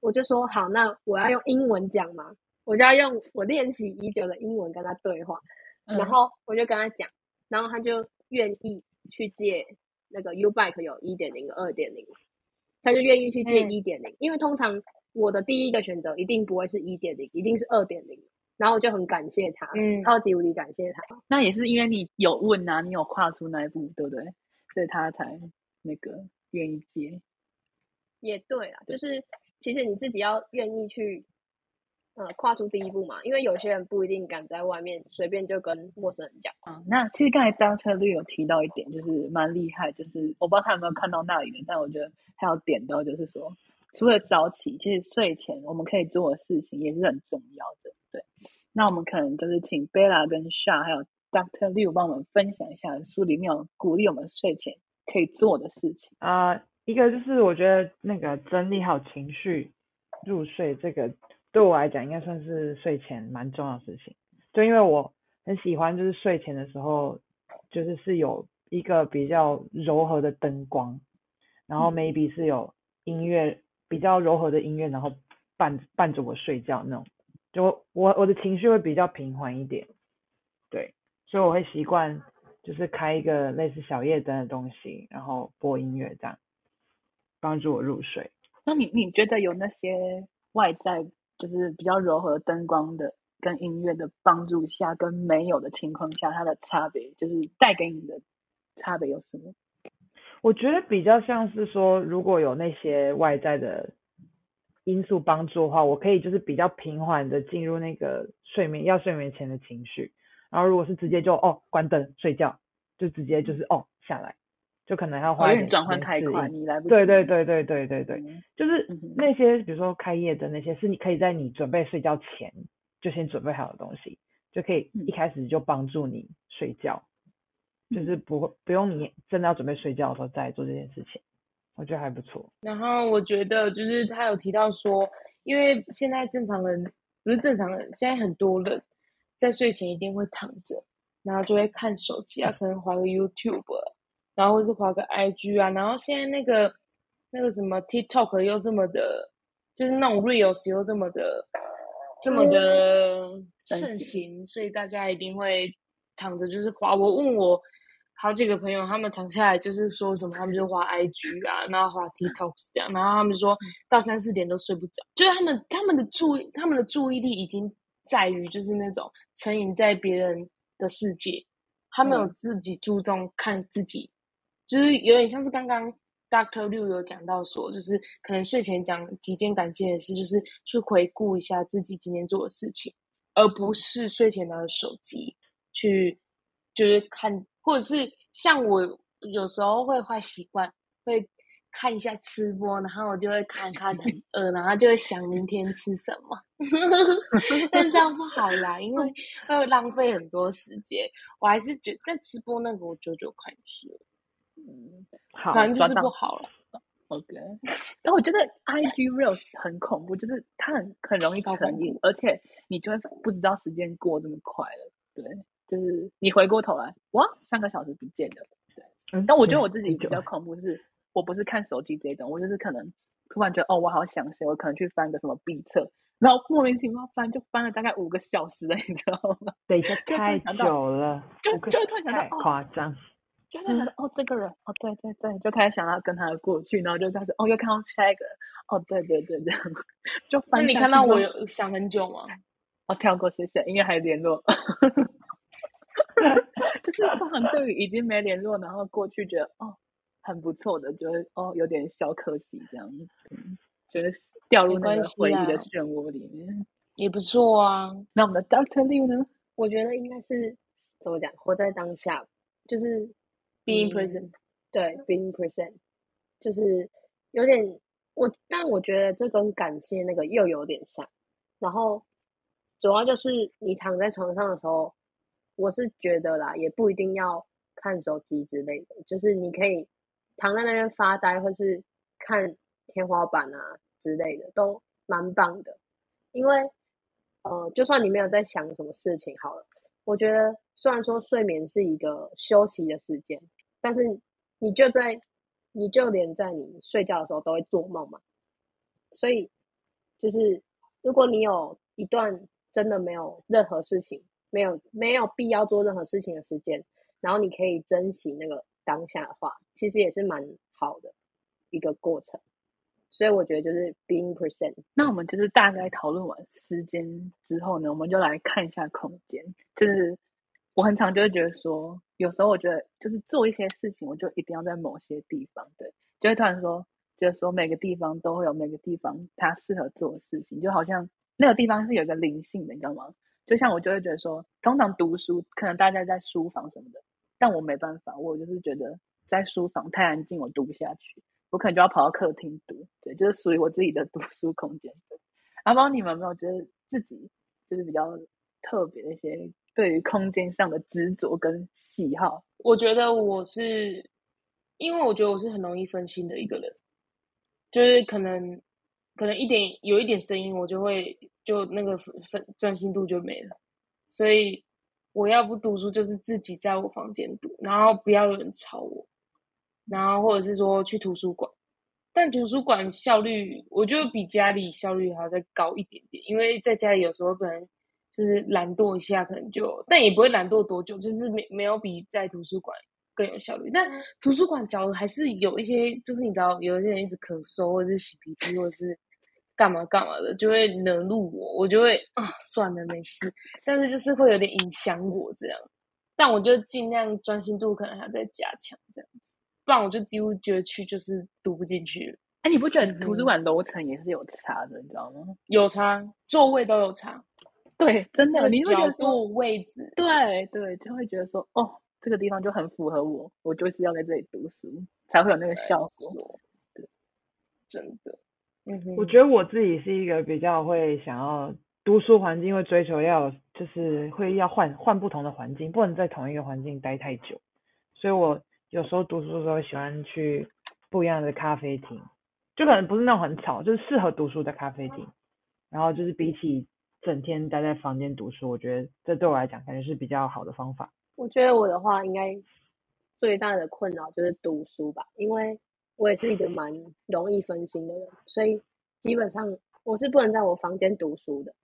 C: 我就说好，那我要用英文讲嘛？我就要用我练习已久的英文跟他对话，然后我就跟他讲，然后他就。愿意去借那个 U bike 有一点零跟二点零，他就愿意去借一点零，因为通常我的第一个选择一定不会是一点零，一定是二点零，然后我就很感谢他，嗯，超级无敌感谢他。
A: 那也是因为你有问啊，你有跨出那一步，对不对？所以他才那个愿意接。
C: 也对啊，就是其实你自己要愿意去。呃，跨出第一步嘛，因为有些人不一定敢在外面随便就跟陌生人讲。
A: 啊，那其实刚才 Doctor 有提到一点，就是蛮厉害，就是我不知道他有没有看到那里的，但我觉得他有点到，就是说，除了早起，其实睡前我们可以做的事情也是很重要的。对，那我们可能就是请 Bella 跟 Sha 还有 Doctor Liu 帮我们分享一下书里面有鼓励我们睡前可以做的事情
B: 啊。一个就是我觉得那个整理好情绪入睡，这个对我来讲应该算是睡前蛮重要的事情。就因为我很喜欢，就是睡前的时候，就是是有一个比较柔和的灯光，然后 maybe 是有音乐比较柔和的音乐，然后伴伴着我睡觉那种。就我我的情绪会比较平缓一点，对，所以我会习惯就是开一个类似小夜灯的东西，然后播音乐这样，帮助我入睡。
A: 那你你觉得有那些外在就是比较柔和灯光的跟音乐的帮助下，跟没有的情况下，它的差别就是带给你的差别有什么？
B: 我觉得比较像是说，如果有那些外在的。因素帮助的话，我可以就是比较平缓的进入那个睡眠要睡眠前的情绪。然后如果是直接就哦关灯睡觉，就直接就是哦下来，就可能要花一点
A: 转换太快，你来不及。
B: 对对对对对对对，就是那些比如说开业的那些，是你可以在你准备睡觉前就先准备好的东西，就可以一开始就帮助你睡觉，就是不会不用你真的要准备睡觉的时候再做这件事情。我觉得还不错。
D: 然后我觉得就是他有提到说，因为现在正常人不是正常人，现在很多人在睡前一定会躺着，然后就会看手机啊，可能滑个 YouTube，然后或是滑个 IG 啊。然后现在那个那个什么 TikTok 又这么的，就是那种 Reels 又这么的这么的盛行，所以大家一定会躺着就是滑。我问我。好几个朋友，他们躺下来就是说什么，他们就滑 IG 啊，然后滑 TikTok 这样，然后他们说到三四点都睡不着，就是他们他们的注意他们的注意力已经在于就是那种沉浸在别人的世界，他没有自己注重看自己，就是有点像是刚刚 Doctor Liu 有讲到说，就是可能睡前讲几件感谢的事，就是去回顾一下自己今天做的事情，而不是睡前拿着手机去就是看。或者是像我有时候会坏习惯，会看一下吃播，然后我就会看看很饿，然后就会想明天吃什么。但这样不好啦，因为会浪费很多时间。我还是觉得，但吃播那个我九九块吃，
A: 嗯，
B: 好，
D: 反正就是不好了。
A: OK，但我觉得 IG Reels 很恐怖，就是它很很容易成瘾，而且你就会不知道时间过这么快了。对。就是你回过头来，哇，三个小时不见了。对，但我觉得我自己比较恐怖，是我不是看手机这种，我就是可能突然觉得，哦，我好想谁，我可能去翻个什么 B 册，然后莫名其妙翻，就翻了大概五个小时了，你知道吗？
B: 等一下，太久了，
A: 就就突然想到，
B: 夸张，
A: 就突然想到，哦，这个人，哦，对对对，就开始想要跟他的过去，然后就开始，哦，又看到下一个人，哦，对对对，这样 就翻。
D: 你看到我有想很久吗？
A: 哦，跳过，谢谢，应该还联络。就是通常对于已经没联络，然后过去觉得哦很不错的，就是哦有点小可惜这样，嗯，觉得掉入那个回忆的漩涡里面
D: 也不错啊。
A: 那我们的 Doctor Liu 呢？
C: 我觉得应该是怎么讲，活在当下，就是
D: being present，
C: 对，being present，就是有点我，但我觉得这跟感谢那个又有点像。然后主要就是你躺在床上的时候。我是觉得啦，也不一定要看手机之类的，就是你可以躺在那边发呆，或是看天花板啊之类的，都蛮棒的。因为呃，就算你没有在想什么事情，好了，我觉得虽然说睡眠是一个休息的时间，但是你就在，你就连在你睡觉的时候都会做梦嘛。所以就是如果你有一段真的没有任何事情。没有没有必要做任何事情的时间，然后你可以珍惜那个当下的话，其实也是蛮好的一个过程。所以我觉得就是 being present。
A: 那我们就是大概讨论完时间之后呢，我们就来看一下空间。就是我很常就会觉得说，有时候我觉得就是做一些事情，我就一定要在某些地方，对，就会突然说，就是说每个地方都会有每个地方它适合做的事情，就好像那个地方是有一个灵性的，你知道吗？就像我就会觉得说，通常读书可能大家在书房什么的，但我没办法，我就是觉得在书房太安静，我读不下去，我可能就要跑到客厅读，对，就是属于我自己的 读书空间。阿宝，你们有没有觉得自己就是比较特别的一些对于空间上的执着跟喜好？
D: 我觉得我是因为我觉得我是很容易分心的一个人，就是可能可能一点有一点声音，我就会就那个分分专心度就没了。所以我要不读书，就是自己在我房间读，然后不要有人吵我，然后或者是说去图书馆。但图书馆效率，我觉得比家里效率还要再高一点点，因为在家里有时候可能就是懒惰一下，可能就，但也不会懒惰多久，就是没没有比在图书馆更有效率。但图书馆假如还是有一些，就是你知道，有一些人一直咳嗽，或者是洗鼻涕，或者是干嘛干嘛的，就会惹怒我，我就会啊，算了，没事。但是就是会有点影响我这样，但我就尽量专心度可能还在加强这样子。不然我就几乎觉得去就是读不进去。
A: 哎，你不觉得图书馆楼层也是有差的，你知道吗？
D: 有差，座位都有差。
A: 对，真的，你会觉得
D: 说位置，
A: 对对，就会觉得说，哦，这个地方就很符合我，我就是要在这里读书，才会有那个效果。对，
D: 真的。
B: 嗯哼，我觉得我自己是一个比较会想要读书环境，会追求要就是会要换换不同的环境，不能在同一个环境待太久，所以我。有时候读书的时候喜欢去不一样的咖啡厅，就可能不是那种很吵，就是适合读书的咖啡厅。然后就是比起整天待在房间读书，我觉得这对我来讲感觉是比较好的方法。
C: 我觉得我的话应该最大的困扰就是读书吧，因为我也是一个蛮容易分心的人，所以基本上我是不能在我房间读书的。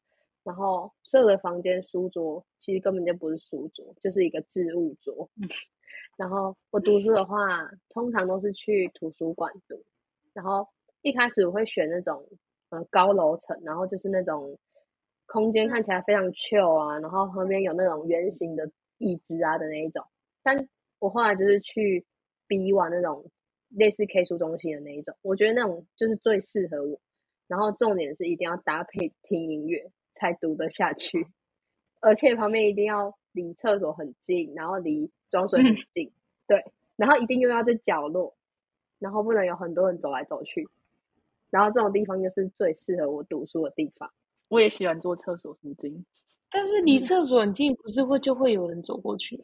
C: 然后所有的房间书桌其实根本就不是书桌，就是一个置物桌。然后我读书的话，通常都是去图书馆读。然后一开始我会选那种呃高楼层，然后就是那种空间看起来非常 chill 啊，然后旁边有那种圆形的椅子啊的那一种。但我后来就是去 B one 那种类似 K 书中心的那一种，我觉得那种就是最适合我。然后重点是一定要搭配听音乐才读得下去，而且旁边一定要离厕所很近，然后离。装水很近，对，然后一定又要在角落，然后不能有很多人走来走去，然后这种地方就是最适合我读书的地方。
A: 我也喜欢坐厕所附近，
D: 但是离厕所很近，不是会就会有人走过去？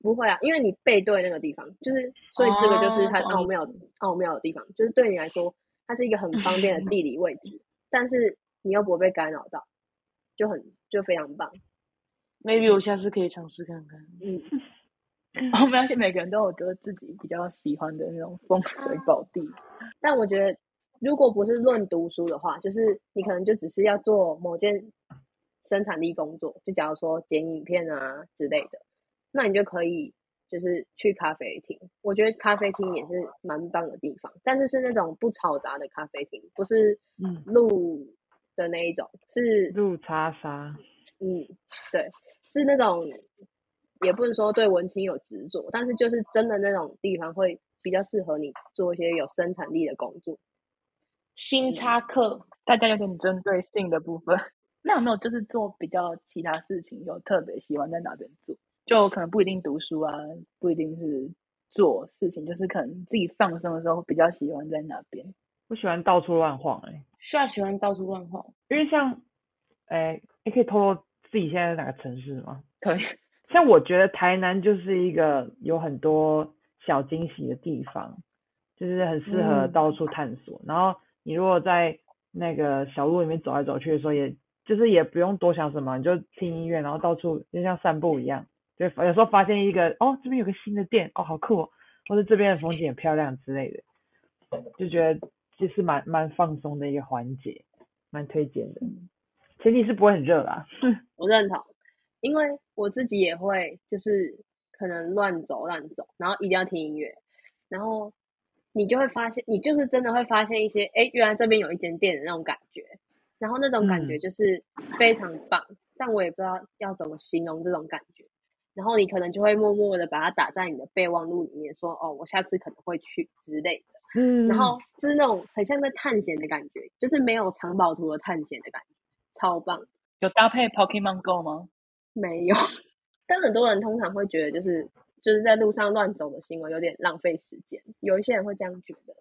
C: 不会啊，因为你背对那个地方，就是所以这个就是它奥妙奥妙的地方，就是对你来说，它是一个很方便的地理位置，但是你又不会被干扰到，就很就非常棒。
D: maybe 我下次可以尝试看看。
C: 嗯，
A: 我们要去每个人都有觉得自己比较喜欢的那种风水宝地。
C: 但我觉得，如果不是论读书的话，就是你可能就只是要做某件生产力工作，就假如说剪影片啊之类的，那你就可以就是去咖啡厅。我觉得咖啡厅也是蛮棒的地方，但是是那种不嘈杂的咖啡厅，不是嗯路的那一种，是
B: 路叉沙。
C: 嗯，对。是那种，也不能说对文青有执着，但是就是真的那种地方会比较适合你做一些有生产力的工作。
D: 新插课，
A: 大家有点针对性的部分，那有没有就是做比较其他事情，有特别喜欢在哪边做？就可能不一定读书啊，不一定是做事情，就是可能自己放松的时候比较喜欢在哪边。
B: 我喜欢到处乱晃，哎，
D: 需要喜欢到处乱晃，
B: 因为像，哎，你可以透露。自己现在在哪个城市吗？
A: 可以。
B: 像我觉得台南就是一个有很多小惊喜的地方，就是很适合到处探索。然后你如果在那个小路里面走来走去的时候，也就是也不用多想什么，你就听音乐，然后到处就像散步一样。就有时候发现一个哦，这边有个新的店，哦，好酷哦，或者这边的风景很漂亮之类的，就觉得就是蛮蛮放松的一个环节，蛮推荐的。前提是不会很热啦。
C: 我认同，因为我自己也会，就是可能乱走乱走，然后一定要听音乐，然后你就会发现，你就是真的会发现一些，哎，原来这边有一间店的那种感觉，然后那种感觉就是非常棒，但我也不知道要怎么形容这种感觉，然后你可能就会默默的把它打在你的备忘录里面，说，哦，我下次可能会去之类的，嗯，然后就是那种很像在探险的感觉，就是没有藏宝图的探险的感觉。超棒，
A: 有搭配 Pokemon Go 吗？
C: 没有，但很多人通常会觉得，就是就是在路上乱走的行为有点浪费时间，有一些人会这样觉得。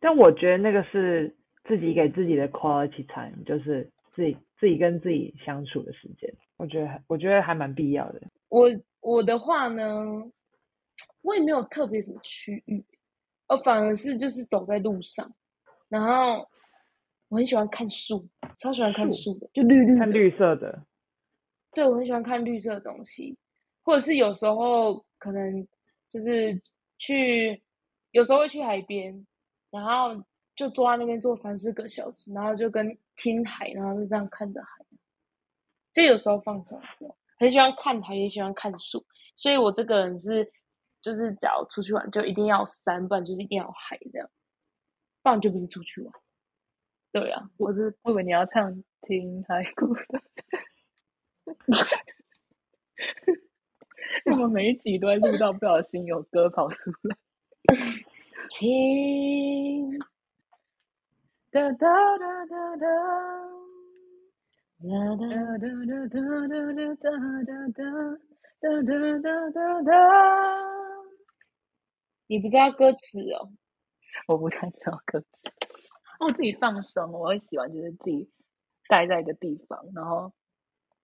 B: 但我觉得那个是自己给自己的 quality time，就是自己自己跟自己相处的时间，我觉得我觉得还蛮必要的。
D: 我我的话呢，我也没有特别什么区域，我反而是就是走在路上，然后我很喜欢看树，超喜欢看
B: 树
D: 树的，就绿绿，
B: 看绿色的，
D: 对，我很喜欢看绿色的东西，或者是有时候可能就是去，有时候会去海边，然后就坐在那边坐三四个小时，然后就跟听海，然后就这样看着海，就有时候放松的时候，很喜欢看海，也喜欢看树，所以我这个人是，就是只要出去玩就一定要有山，不然就是一定要有海这样，不然就不是出去玩。对啊，我是
A: 我以为你要唱《听海哭的》，我们每一集都会录到不小心有歌跑出来。
D: 听
A: 哒哒哒哒哒。
D: 哒哒
A: 哒哒哒哒哒哒哒哒哒哒哒哒哒。
D: 你不知道歌词哦？
A: 我不太知道歌词。我自己放松，我会喜欢就是自己待在一个地方，然后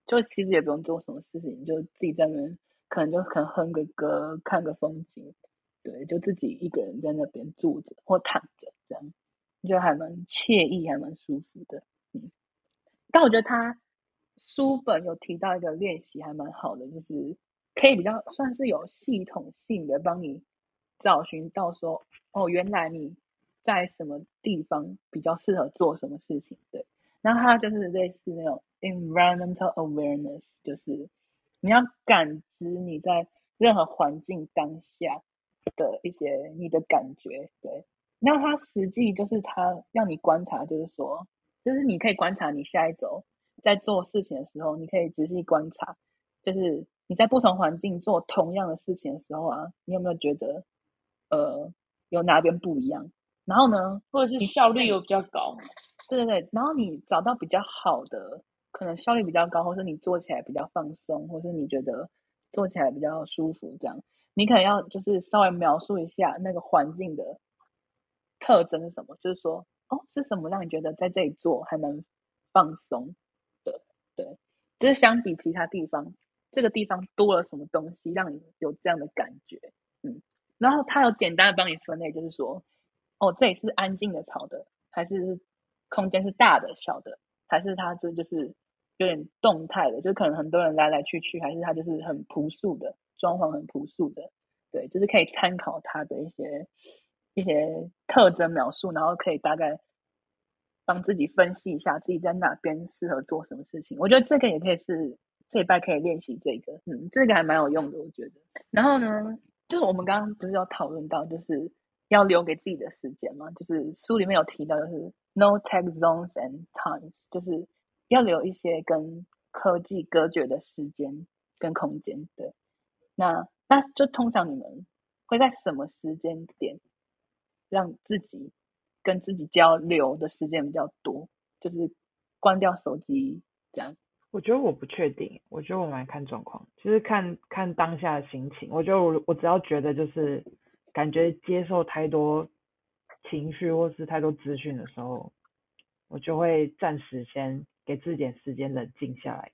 A: 就其实也不用做什么事情，就自己在那边，可能就可能哼个歌，看个风景，对，就自己一个人在那边坐着或躺着，这样就还蛮惬意，还蛮舒服的。但我觉得他书本有提到一个练习还蛮好的，就是可以比较算是有系统性的帮你找寻到说，哦，原来你在什么地方比较适合做什么事情，对。然后它就是类似那种 environmental awareness，就是你要感知你在任何环境当下的一些你的感觉，对。那它实际就是它让你观察，就是说，就是你可以观察你下一周在做事情的时候，你可以仔细观察，就是你在不同环境做同样的事情的时候啊，你有没有觉得呃有哪边不一样？然后呢，
D: 或者是效率有比较高？
A: 对对对，然后你找到比较好的，可能效率比较高，或是你做起来比较放松，或是你觉得做起来比较舒服，这样你可能要就是稍微描述一下那个环境的特征是什么，就是说哦是什么让你觉得在这里做还蛮放松的，对，就是相比其他地方，这个地方多了什么东西让你有这样的感觉，嗯，然后他有简单的帮你分类，就是说哦这里是安静的、吵的，还是是空间是大的、小的，还是它这就是有点动态的，就可能很多人来来去去，还是它就是很朴素的装潢，很朴素的，对，就是可以参考它的一些一些特征描述，然后可以大概帮自己分析一下自己在哪边适合做什么事情。我觉得这个也可以是这一拜可以练习这个，嗯，这个还蛮有用的，我觉得。然后呢，就是我们刚刚不是有讨论到，就是要留给自己的时间嘛，就是书里面有提到，就是 no tech zones and times，就是要留一些跟科技隔绝的时间跟空间。对，那那就通常你们会在什么时间点让自己跟自己交流的时间比较多？就是关掉手机这样。
B: 我觉得我不确定，我觉得我蛮看状况，就是看看当下的心情。我觉得我我只要觉得就是感觉接受太多情绪或是太多资讯的时候，我就会暂时先给自己点时间冷静下来，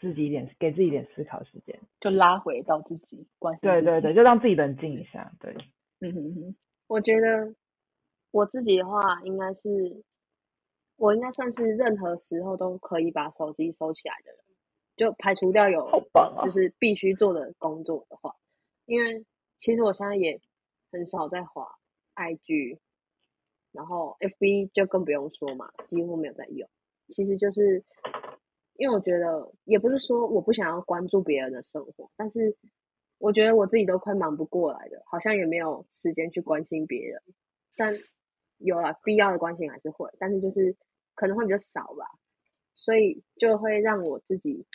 B: 自己一点给自己一点思考时间。
A: 就拉回到自己关心
B: 对对对，就让自己冷静一下。对，
A: 嗯哼哼，
C: 我觉得我自己的话，应该是我应该算是任何时候都可以把手机收起来的人，就排除掉有就！是必须做的工作的话，因为其实我现在也很少在滑 IG，然后 FB 就更不用说嘛，几乎没有在用。其实就是因为我觉得也不是说我不想要关注别人的生活，但是我觉得我自己都快忙不过来了，好像也没有时间去关心别人。但有了，必要的关心还是会，但是就是可能会比较少吧，所以就会让我自己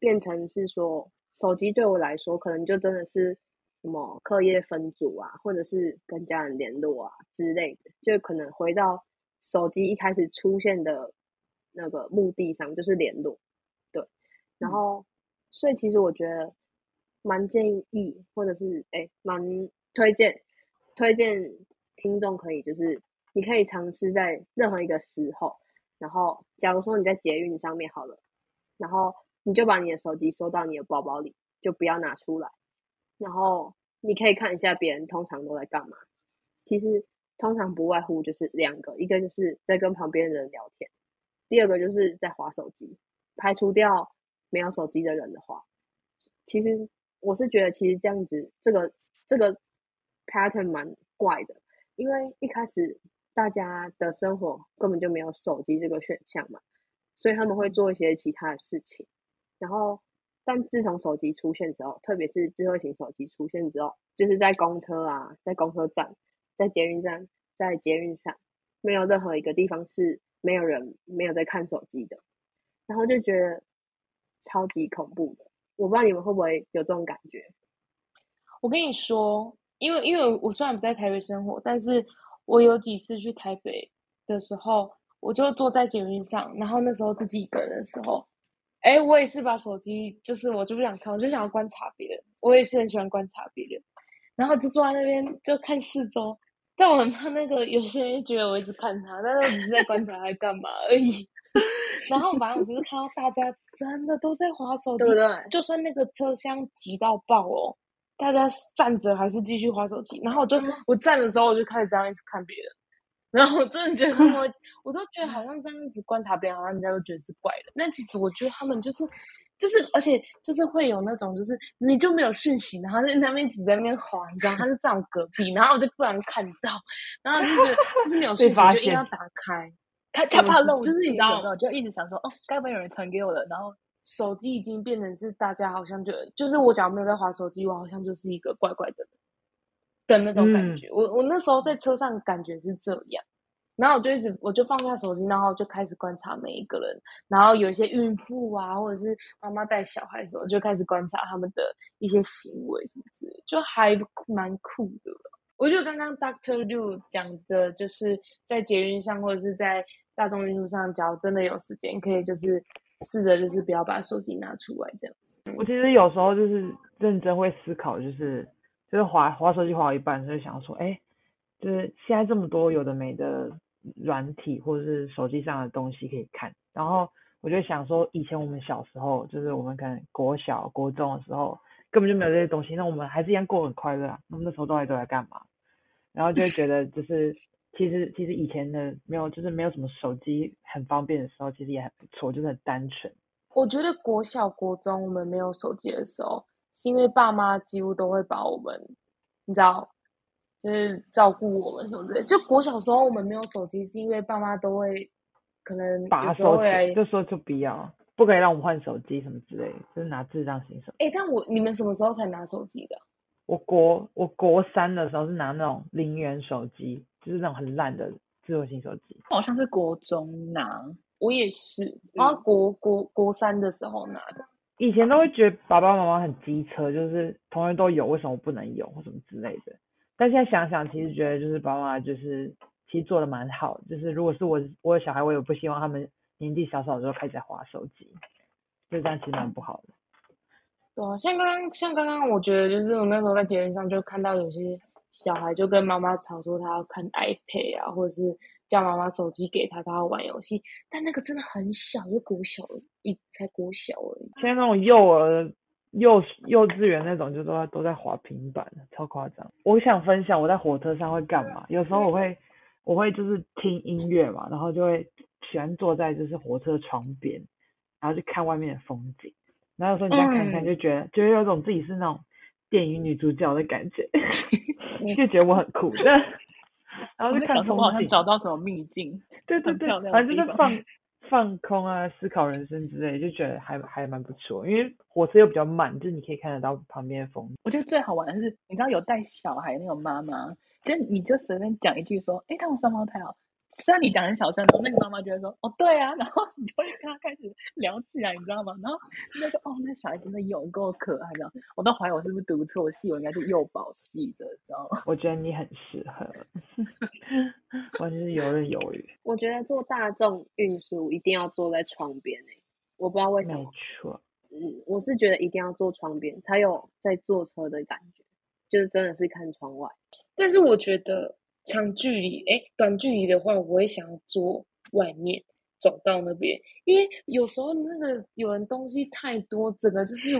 C: 变成是说，手机对我来说，可能就真的是什么课业分组啊，或者是跟家人联络啊之类的，就可能回到手机一开始出现的那个目的上，就是联络，对，然
A: 嗯。
C: 后所以其实我觉得蛮建议，或者是哎蛮推荐推荐听众可以就是你可以尝试在任何一个时候，然后假如说你在捷运上面好了，然后你就把你的手机收到你的包包里，就不要拿出来，然后你可以看一下别人通常都在干嘛。其实通常不外乎就是两个，一个就是在跟旁边的人聊天，第二个就是在划手机。排除掉没有手机的人的话，其实我是觉得，其实这样子这个这个 pattern 蛮怪的，因为一开始大家的生活根本就没有手机这个选项嘛，所以他们会做一些其他的事情。然后，但自从手机出现之后，特别是智慧型手机出现之后，就是在公车啊，在公车站。在捷运站，在捷运上，没有任何一个地方是没有人没有在看手机的，然后就觉得超级恐怖的。我不知道你们会不会有这种感觉。
D: 我跟你说，因为因为我虽然不在台北生活，但是我有几次去台北的时候，我就坐在捷运上，然后那时候自己一个人的时候，哎，我也是把手机，就是我就不想看，我就想要观察别人。我也是很喜欢观察别人。然后就坐在那边就看四周，但我很怕那个有些人觉得我一直看他，但是我只是在观察他干嘛而已。然后反正我只是看到大家真的都在划手机，
C: 对不对？
D: 就算那个车厢挤到爆哦，大家站着还是继续划手机。然后我就我站的时候我就开始这样一直看别人，然后我真的觉得我 我都觉得好像这样子观察别人，好像人家都觉得是怪的。但其实我觉得他们就是。就是，而且就是会有那种，就是你就没有讯息，然后在那边只在那边滑，你知道，他就在我隔壁，然后我就突然看到，然后就是就是没有讯息，就一定要打开，
A: 他他怕漏，
D: 就是你知道，
A: 就一直想说，哦，该不会有人传给我了？然后
D: 手机已经变成是大家好像就就是我假如没有在划手机，我好像就是一个怪怪的的那种感觉。我我那时候在车上感觉是这样。然后我就一直，我就放下手机，然后就开始观察每一个人。然后有一些孕妇啊，或者是妈妈带小孩的时候，就开始观察他们的一些行为什么之类，就还蛮酷的。我觉得刚刚 Doctor Liu 讲的，就是在捷运上或者是在大众运输上，只要真的有时间，可以就是试着就是不要把手机拿出来这样子。
B: 我其实有时候就是认真会思考，就是就是滑滑手机滑一半，就想说，哎，就是现在这么多有的没的。软体或者是手机上的东西可以看，然后我就想说，以前我们小时候，就是我们可能国小、国中的时候，根本就没有这些东西，那我们还是一样过很快乐啊。那么那时候到底都在干嘛？然后就会觉得，就是其实其实以前的没有，就是没有什么手机很方便的时候，其实也很不错，就是很单纯。
D: 我觉得国小、国中我们没有手机的时候，是因为爸妈几乎都会把我们，你知道。就是照顾我们什么之类，就国小时候我们没有手机，是因为爸妈都会可能
B: 把手机就说就不要，不可以让我们换手机什么之类的，就是拿智障型手。
D: 哎，但我你们什么时候才拿手机的？
B: 我国我国三的时候是拿那种零元手机，就是那种很烂的智慧型手机。
A: 好像是国中拿，
D: 我也是，然后国国国三的时候拿的。
B: 以前都会觉得爸爸妈妈很机车，就是同学都有，为什么不能有或什么之类的。但现在想想，其实觉得就是爸妈就是其实做的蛮好，就是如果是我我的小孩，我也不希望他们年纪小小的时候开始划手机，就这样其实蛮不好的。
D: 对啊，像刚刚像刚刚，我觉得就是我那时候在节目上就看到有些小孩就跟妈妈吵说他要看 iPad 啊，或者是叫妈妈手机给他，他要玩游戏，但那个真的很小，就国小一才国小而已。
B: 现在那种幼儿。幼幼稚园那种就都在都在滑平板，超夸张。我想分享我在火车上会干嘛，有时候我会我会就是听音乐嘛，然后就会喜欢坐在就是火车窗边，然后去看外面的风景。然后有时候你再看看，就觉得就有种自己是那种电影女主角的感觉，就觉得我很酷。然后就看风景，
A: 找到什么秘境？
B: 对对对，反正就是放。放空啊，思考人生之类，就觉得还还蛮不错。因为火车又比较慢，就是你可以看得到旁边的风景。
A: 我觉得最好玩的是，你知道有带小孩那种妈妈，就你就随便讲一句说：“哎，他们双胞胎哦。”虽然你讲很小声，然后那个妈妈就会说：“哦，对啊。”然后你就会跟他开始聊起来，你知道吗？然后那个哦，那小孩真的有够可爱的，我都怀疑我是不是读错戏，我应该是幼保系的，知道吗？
B: 我觉得你很适合，完全是游刃有余。
C: 我觉得坐大众运输一定要坐在窗边诶，我不知道为什么。
B: 没错。
C: 嗯，我是觉得一定要坐窗边才有在坐车的感觉，就是真的是看窗外。
D: 但是我觉得。长距离，哎，短距离的话，我会想要坐外面走到那边，因为有时候那个有人东西太多，整个就是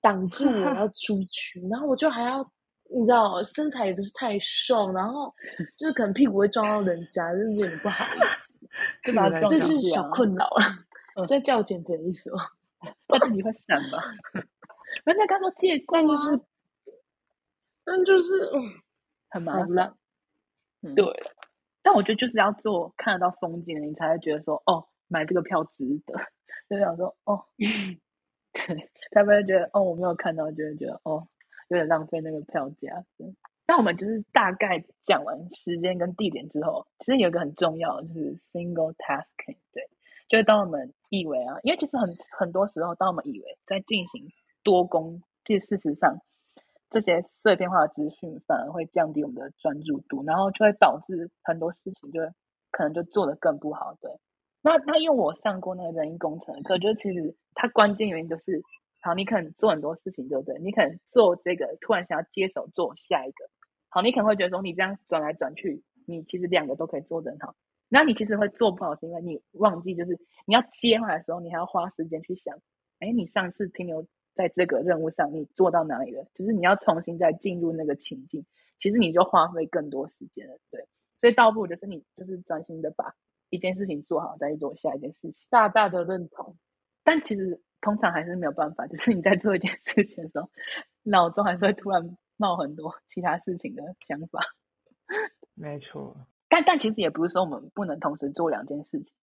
D: 挡住我要出去，然后我就还要你知道身材也不是太瘦，然后就是可能屁股会撞到人家，就是有点不好意思，
A: 就把它撞
D: 这是小困扰了。
A: 嗯
D: 在叫我减肥的意思吗？
A: 他自己会闪吧？人家刚说借过、啊，
D: 但就是，但就是，嗯，
A: 很麻烦。
D: 好了，
A: 嗯
D: 对了，
A: 但我觉得就是要做看得到风景的，你才会觉得说，哦，买这个票值得。就想说，哦，对，才不会觉得，哦，我没有看到，就会觉得，哦，有点浪费那个票价。对。但我们就是大概讲完时间跟地点之后，其实有一个很重要的就是 single tasking，对，就是当我们以为啊，因为其实很很多时候，当我们以为在进行多工，其实事实上这些碎片化的资讯反而会降低我们的专注度，然后就会导致很多事情就可能就做得更不好。对，那那因为我上过那个人因工程的课，就其实它关键原因就是，好，你可能做很多事情，对不对？你可能做这个，突然想要接手做下一个，好，你可能会觉得说，你这样转来转去，你其实两个都可以做得很好。那你其实会做不好，是因为你忘记，就是你要接回来的时候，你还要花时间去想，哎，你上次停留在这个任务上，你做到哪里了？就是你要重新再进入那个情境，其实你就花费更多时间了。对，所以倒不如就是你就是专心的把一件事情做好，再去做下一件事情。
D: 大大的认同。
A: 但其实通常还是没有办法，就是你在做一件事情的时候，脑中还是会突然冒很多其他事情的想法。
B: 没错，
A: 但但其实也不是说我们不能同时做两件事情，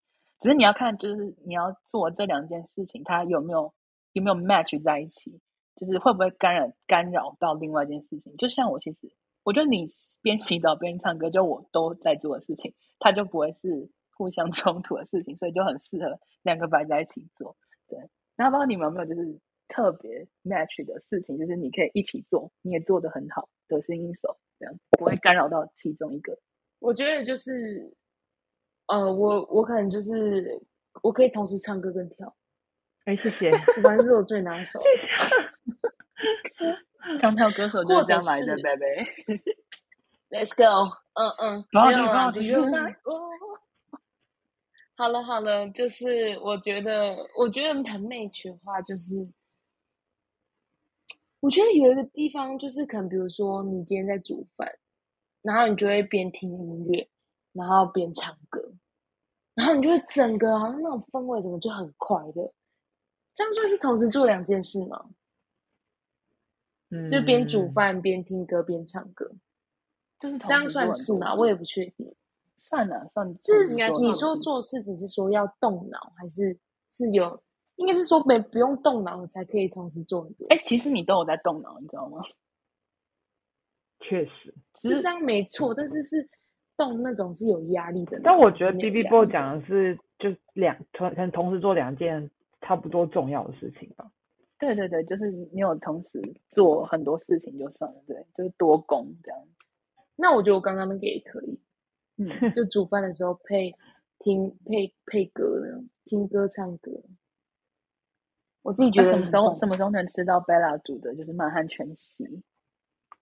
A: 只是你要看，就是你要做这两件事情，它有没有有没有 match 在一起，就是会不会干扰干扰到另外一件事情。就像我其实，我觉得你边洗澡边唱歌，就我都在做的事情，它就不会是互相 冲突的事情，所以就很适合两个摆在一起做。对，然后不知道你们有没有就是特别 match 的事情，就是你可以一起做，你也做得很好，得心应手，这样不会干扰到其中一个。
D: 我觉得就是，呃，我我可能就是我可以同时唱歌跟跳，
B: 哎，谢谢。
D: 这反正是我最拿手的。
A: 唱跳歌手就是这样来的，
D: 或者是
A: 贝贝。
D: Let's go，嗯嗯，好了好了，就是我觉得，我觉得很 match 的话，就是我觉得有一个地方，就是可能比如说你今天在煮饭，然后你就会边听音乐，然后边唱歌，然后你就会整个好像那种氛围，怎么就很快乐。这样算是同时做两件事吗？
B: 嗯，
D: 就边煮饭边听歌边唱歌，
A: 就是
D: 这样算是吗？我也不确定。
A: 算了，算
D: 是
A: 应该
D: 你说做事情是说要动脑，还是是有？应该是说没不用动脑才可以同时做很多。
A: 哎，其实你都有在动脑，你知道吗？
B: 确实，
D: 是这样没错，但是是动那种是有压力的。
B: 但我觉得 B B Boy 讲的是就两同可能同时做两件差不多重要的事情吧。
A: 对对对，就是你有同时做很多事情就算了，对，就是多工这样。
D: 那我觉得我刚刚那个也可以，
A: 嗯，
D: 就煮饭的时候配 听配配歌听歌唱歌。我自己觉得
A: 什么时候什么时候能吃到 Bella 煮的，就是满汉全席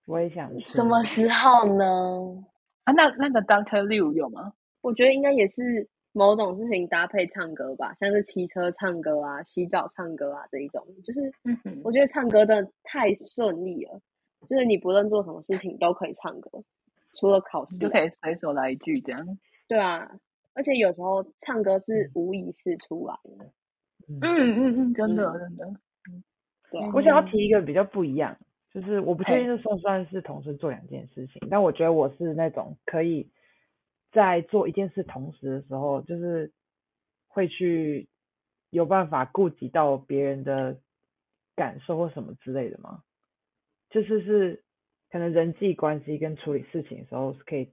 B: 我也想吃
D: 什么时候呢？
A: 啊？那那个 Doctor Liu 有吗？
C: 我觉得应该也是某种事情搭配唱歌吧，像是骑车唱歌啊、洗澡唱歌啊这一种，就是我觉得唱歌真的太顺利了，就是你不论做什么事情都可以唱歌，除了考试
A: 就可以随手来一句这样。
C: 对啊，而且有时候唱歌是无意识出来的，
B: 嗯。
A: 嗯嗯嗯，真的
C: 嗯。
A: 真的。
C: 对啊，
B: 我想要提一个比较不一样，就是我不确
A: 嘿。
B: 定这算不算是同时做两件事情，但我觉得我是那种可以在做一件事同时的时候，就是会去有办法顾及到别人的感受或什么之类的吗？就是是可能人际关系跟处理事情的时候是可以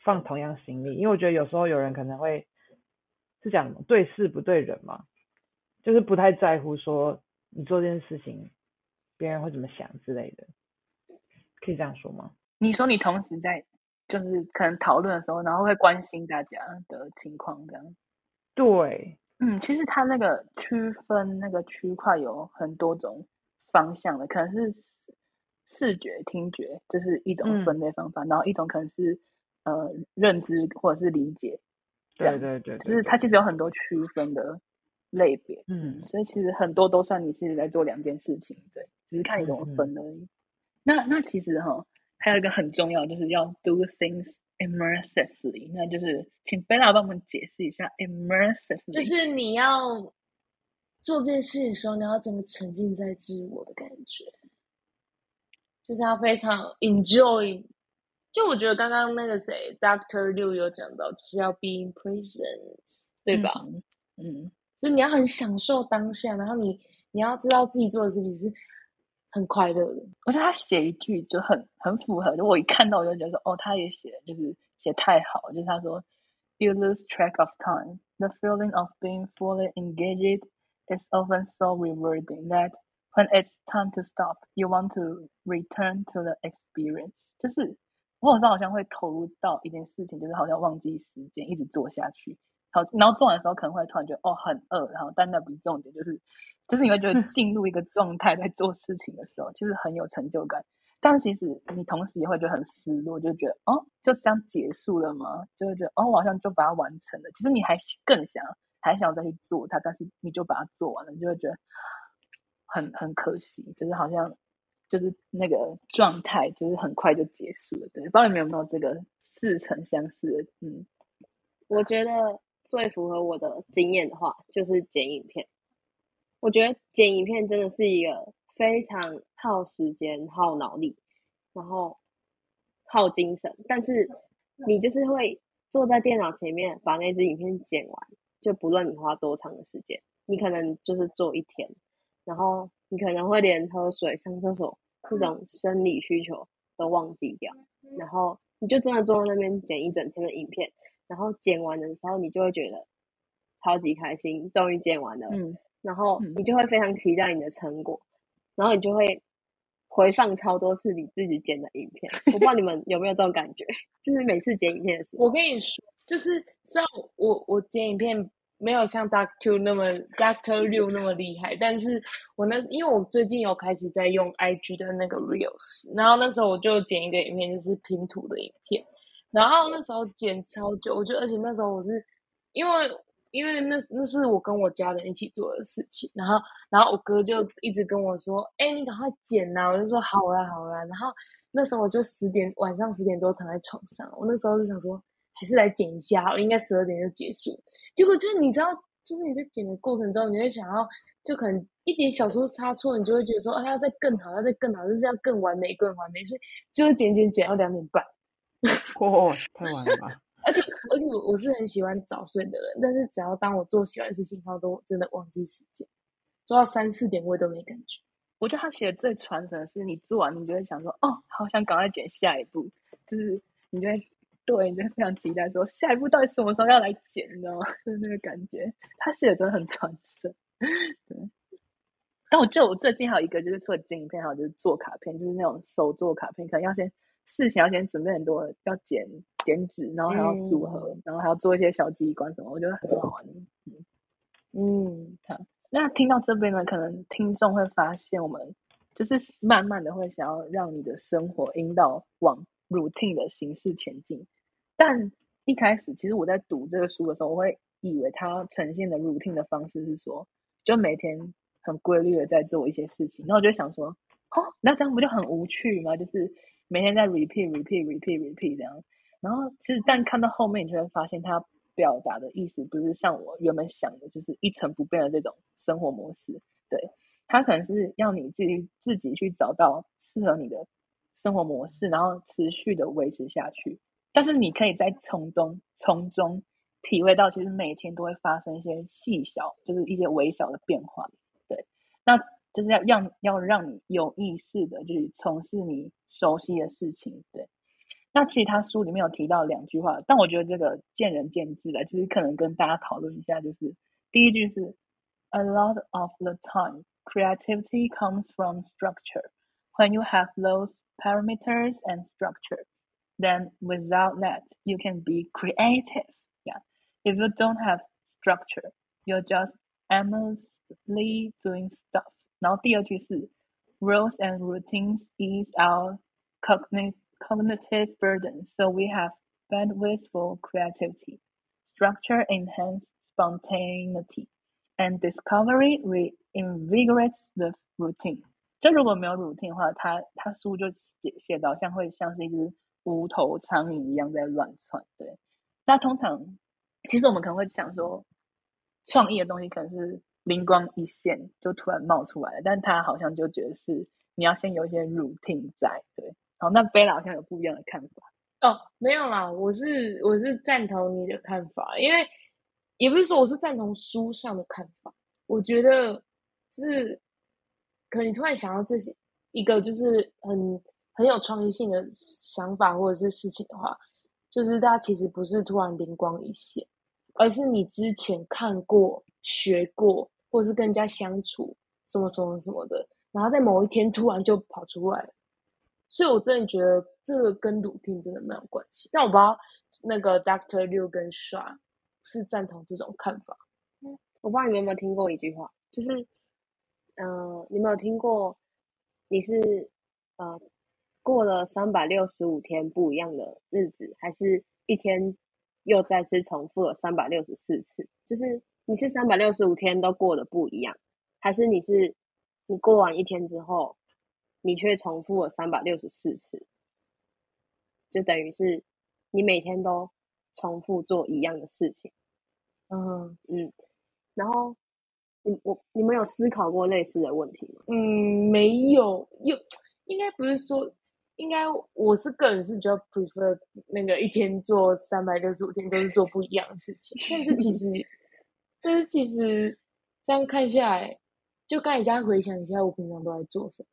B: 放同样心力，因为我觉得有时候有人可能会是讲对事不对人嘛，就是不太在乎说你做这件事情别人会怎么想之类的，可以这样说吗？
A: 你说你同时在就是可能讨论的时候，然后会关心大家的情况这样。
B: 对，
A: 嗯，其实它那个区分那个区块有很多种方向的，可能是视视觉、听觉，这是一种
B: 嗯。
A: 分类方法，然后一种可能是呃认知或者是理解，这
B: 对
A: 样
B: 对对，对
A: 就是它其实有很多区分的类别，
B: 嗯
A: 所以其实很多都算你是在做两件事情，对，只是看你怎么分而已。那那其实哈，还有一个很重要，就是要 do things immersively，那就是请贝拉帮我们解释一下 immersively。
D: 就是你要做这件事情的时候，你要整个沉浸在自我的感觉，就是要非常 enjoy。就我觉得刚刚那个谁，Doctor Liu 有讲到，就是要 be in presence，对吧？
A: 嗯嗯，
D: 所以你要很享受当下，然后你你要知道自己做的事情是很快乐的。
A: 我觉得他写一句就很很符合，就我一看到我就觉得说，哦，他也写就是写太好，就是他说，You lose track of time. The feeling of being fully engaged is often so rewarding that when it's time to stop, you want to return to the experience. 就是我有时候好像会投入到一件事情，就是好像忘记时间，一直做下去。好，然后做完的时候可能会突然觉得哦很饿，然后但那不是重点，就是就是你会觉得进入一个状态，在做事情的时候，其实很有成就感。但其实你同时也会觉得很失落，就觉得哦就这样结束了吗？就会觉得哦我好像就把它完成了。其实你还更想还想再去做它，但是你就把它做完了，你就会觉得很很可惜，就是好像就是那个状态，就是很快就结束了。对，不知道你们有没有这个似曾相识的？嗯，
C: 我觉得最符合我的经验的话，就是剪影片。我觉得剪影片真的是一个非常耗时间、耗脑力，然后耗精神，但是你就是会坐在电脑前面把那支影片剪完，就不论你花多长的时间，你可能就是做一天，然后你可能会连喝水、上厕所这种生理需求都忘记掉，然后你就真的坐在那边剪一整天的影片，然后剪完的时候你就会觉得超级开心，终于剪完了。
A: 嗯。
C: 然后你就会非常期待你的成果，然后你就会回放超多次你自己剪的影片。我不知道你们有没有这种感觉，就是每次剪影片的时候，
D: 我跟你说，就是虽然我我剪影片没有像 Doctor 那么 Doctor 六那么厉害，但是我那因为我最近有开始在用 IG 的那个 Reels，然后那时候我就剪一个影片，就是拼图的影片，然后那时候剪超久，我觉得而且那时候我是因为。因为那那是我跟我家人一起做的事情，然后然后我哥就一直跟我说：“哎、你赶快剪呐、我就说：“好啦好啦。”然后那时候我就十点晚上十点多躺在床上，我那时候就想说，还是来剪一下我，应该十二点就结束。结果就是你知道，就是你在剪的过程中，你会想要就可能一点小出差错，你就会觉得说，啊，要再更好，要再更好，就是要更完美，更完美，所以就会剪剪剪到两点半。
B: 哦，太晚了吧？
D: 而且而且我我是很喜欢早睡的人，但是只要当我做喜欢的事情后，都真的忘记时间，做到三四点我也都没感觉。
A: 我觉得他写的最传神的是，你做完你就会想说，哦，好想赶快剪下一步，就是你就会对，你就会非常期待说下一步到底什么时候要来剪，你知道吗？就是那个感觉，他写的真的很传神。对，但我记得我最近还有一个就是除了剪影片，还有就是做卡片，就是那种手做卡片，可能要先事前要先准备很多，要剪剪纸，然后还要组合，然后还要做一些小机关什么，我觉得很好玩。
D: 嗯，好
A: 那听到这边呢，可能听众会发现，我们就是慢慢的会想要让你的生活引导往 routine 的形式前进。但一开始，其实我在读这个书的时候，我会以为它呈现的 routine 的方式是说，就每天很规律的在做一些事情。然后我就想说，哦，那这样不就很无趣吗？就是每天在 repeat repeat repeat repeat 这样。然后其实，但看到后面，你就会发现他表达的意思不是像我原本想的，就是一成不变的这种生活模式。对，他可能是要你自己自己去找到适合你的生活模式，然后持续的维持下去。但是你可以在从中从中体会到，其实每天都会发生一些细小，就是一些微小的变化。对，那就是要让要让你有意识的去从事你熟悉的事情。对。那其实他书里面有提到两句话，但我觉得这个见仁见智的，就是可能跟大家讨论一下。就是第一句是 "A lot of the time, creativity comes from structure. When you have those parameters and structure, then without that, you can be creative. Yeah, if you don't have structure, you're just aimlessly doing stuff. 然后第二句是 rules and routines ease our cognitive Cognitive burden, so we have bandwidth for creativity. Structure enhance spontaneity, and discovery reinvigorates the routine. 就如果没有 routine 的话，他他书就写写到像会像是一只无头苍蝇一样在乱窜。对，那通常其实我们可能会想说，创意的东西可能是灵光一现就突然冒出来了，但他好像就觉得是你要先有一些 routine 在。对，好，那贝拉好像有不一样的看法。
D: 哦，没有啦，我是我是赞同你的看法，因为也不是说我是赞同书上的看法，我觉得就是可能你突然想到这些一个就是很很有创意性的想法或者是事情的话，就是大家其实不是突然灵光一现，而是你之前看过、学过，或是跟人家相处什么什么什么的，然后在某一天突然就跑出来了。所以，我真的觉得这个跟鲁汀真的没有关系。但我不知道那个 Doctor 六跟 Sha 是赞同这种看法。
C: 我不知道你们有没有听过一句话，就是，呃，你有没有听过？你是呃过了三百六十五天不一样的日子，还是一天又再次重复了三百六十四次？就是你是三百六十五天都过得不一样，还是你是你过完一天之后？你却重复了三百六十四次，就等于是你每天都重复做一样的事情。嗯嗯，然后你我你们有思考过类似的问题吗？
D: 嗯，没有，又应该不是说，应该我是个人是比较 prefer 那个一天做三百六十五天都是做不一样的事情。但是其实，但是其实这样看下来，就刚才这样回想一下，我平常都在做什么。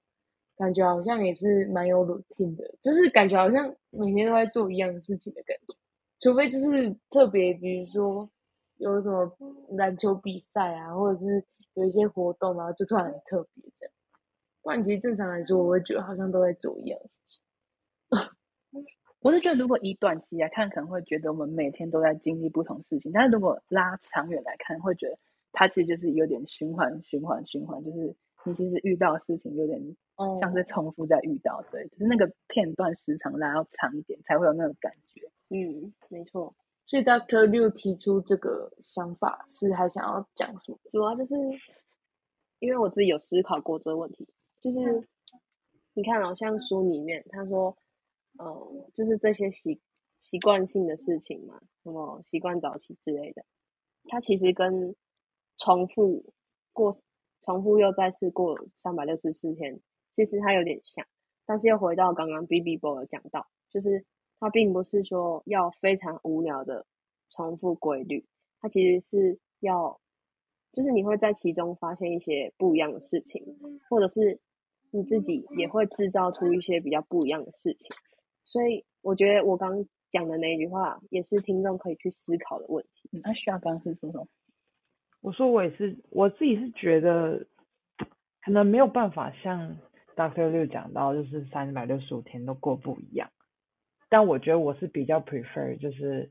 D: 感觉好像也是蛮有 routine 的，就是感觉好像每天都在做一样的事情的感觉，除非就是特别，比如说有什么篮球比赛啊，或者是有一些活动，然后就突然很特别这样。不然其实正常来说，我会觉得好像都在做一样的事情。
A: 我是觉得，如果以短期来看，可能会觉得我们每天都在经历不同事情，但是如果拉长远来看，会觉得它其实就是有点循环、循环、循环，就是你其实遇到的事情有点。像是重复在遇到，对，就是那个片段时长拉要长一点，才会有那个感觉。
C: 嗯，没错。
D: 所以 Doctor Liu 提出这个想法，是还想要讲什么？
C: 主要就是因为我自己有思考过这个问题，就是你看，好像书里面他说，呃，就是这些习习惯性的事情嘛，什么习惯早起之类的，它其实跟重复过、重复又再次过三百六十四天。其实它有点像，但是又回到刚刚 B B Boy 讲到，就是它并不是说要非常无聊的重复规律，它其实是要，就是你会在其中发现一些不一样的事情，或者是你自己也会制造出一些比较不一样的事情。所以我觉得我刚讲的那一句话，也是听众可以去思考的问题。
A: 那需要刚是说什么？
B: 我说我也是，我自己是觉得可能没有办法像。Doctor 六讲到就是三百六十五天都过不一样，但我觉得我是比较 prefer 就是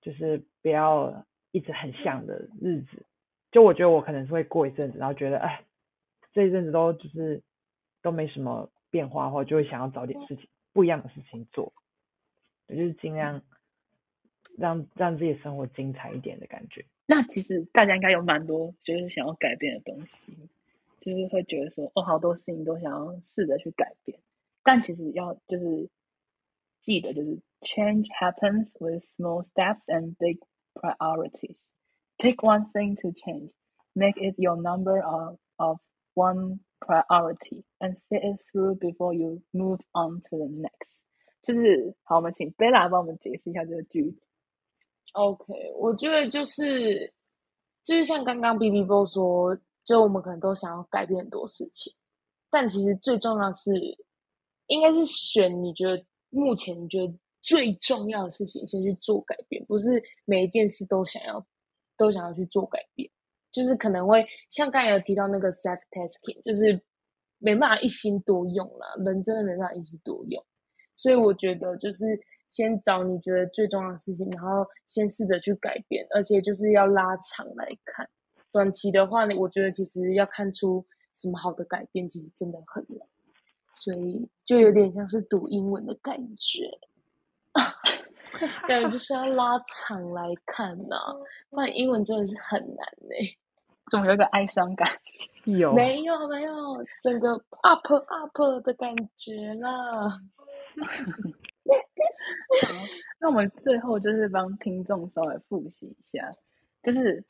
B: 就是不要一直很像的日子，就我觉得我可能是会过一阵子，然后觉得哎这一阵子都就是都没什么变化，或就会想要找点事情不一样的事情做，我就是尽量让让自己生活精彩一点的感觉。
A: 那其实大家应该有蛮多就是想要改变的东西。就是会觉得说，哦，好多事情都想要试着去改变，但其实要就是记得，就是 change happens with small steps and big priorities. Pick one thing to change, make it your number of of one priority, and see it through before you move on to the next. 就是好，我们请贝拉帮我们解释一下这个句子。
D: OK，我觉得就是就是像刚刚 B B 波说。就我们可能都想要改变很多事情，但其实最重要是，应该是选你觉得目前你觉得最重要的事情先去做改变，不是每一件事都想要都想要去做改变，就是可能会像刚才有提到那个 self tasking，就是没办法一心多用啦，人真的没办法一心多用，所以我觉得就是先找你觉得最重要的事情，然后先试着去改变，而且就是要拉长来看。短期的话呢，我觉得其实要看出什么好的改变，其实真的很难，所以就有点像是读英文的感觉，感觉就是要拉长来看呐，不然英文真的是很难呢。
A: 怎么有一个哀伤感？
B: 有
D: 没有没有，整个 up up 的感觉啦。
A: 那我们最后就是帮听众稍微复习一下，就是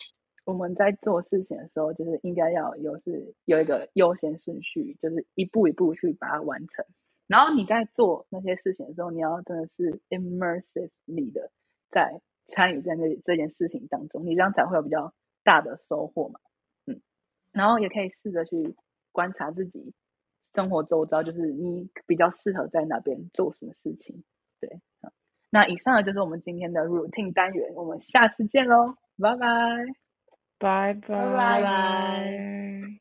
A: 我们在做事情的时候，就是应该要有是有一个优先顺序，就是一步一步去把它完成。然后你在做那些事情的时候，你要真的是 immersively 的在参与在那这件事情当中，你这样才会有比较大的收获嘛。嗯，然后也可以试着去观察自己生活周遭，就是你比较适合在哪边做什么事情。对，那以上呢就是我们今天的 routine 单元，我们下次见喽，拜拜。
B: 拜
D: 拜拜
B: 拜。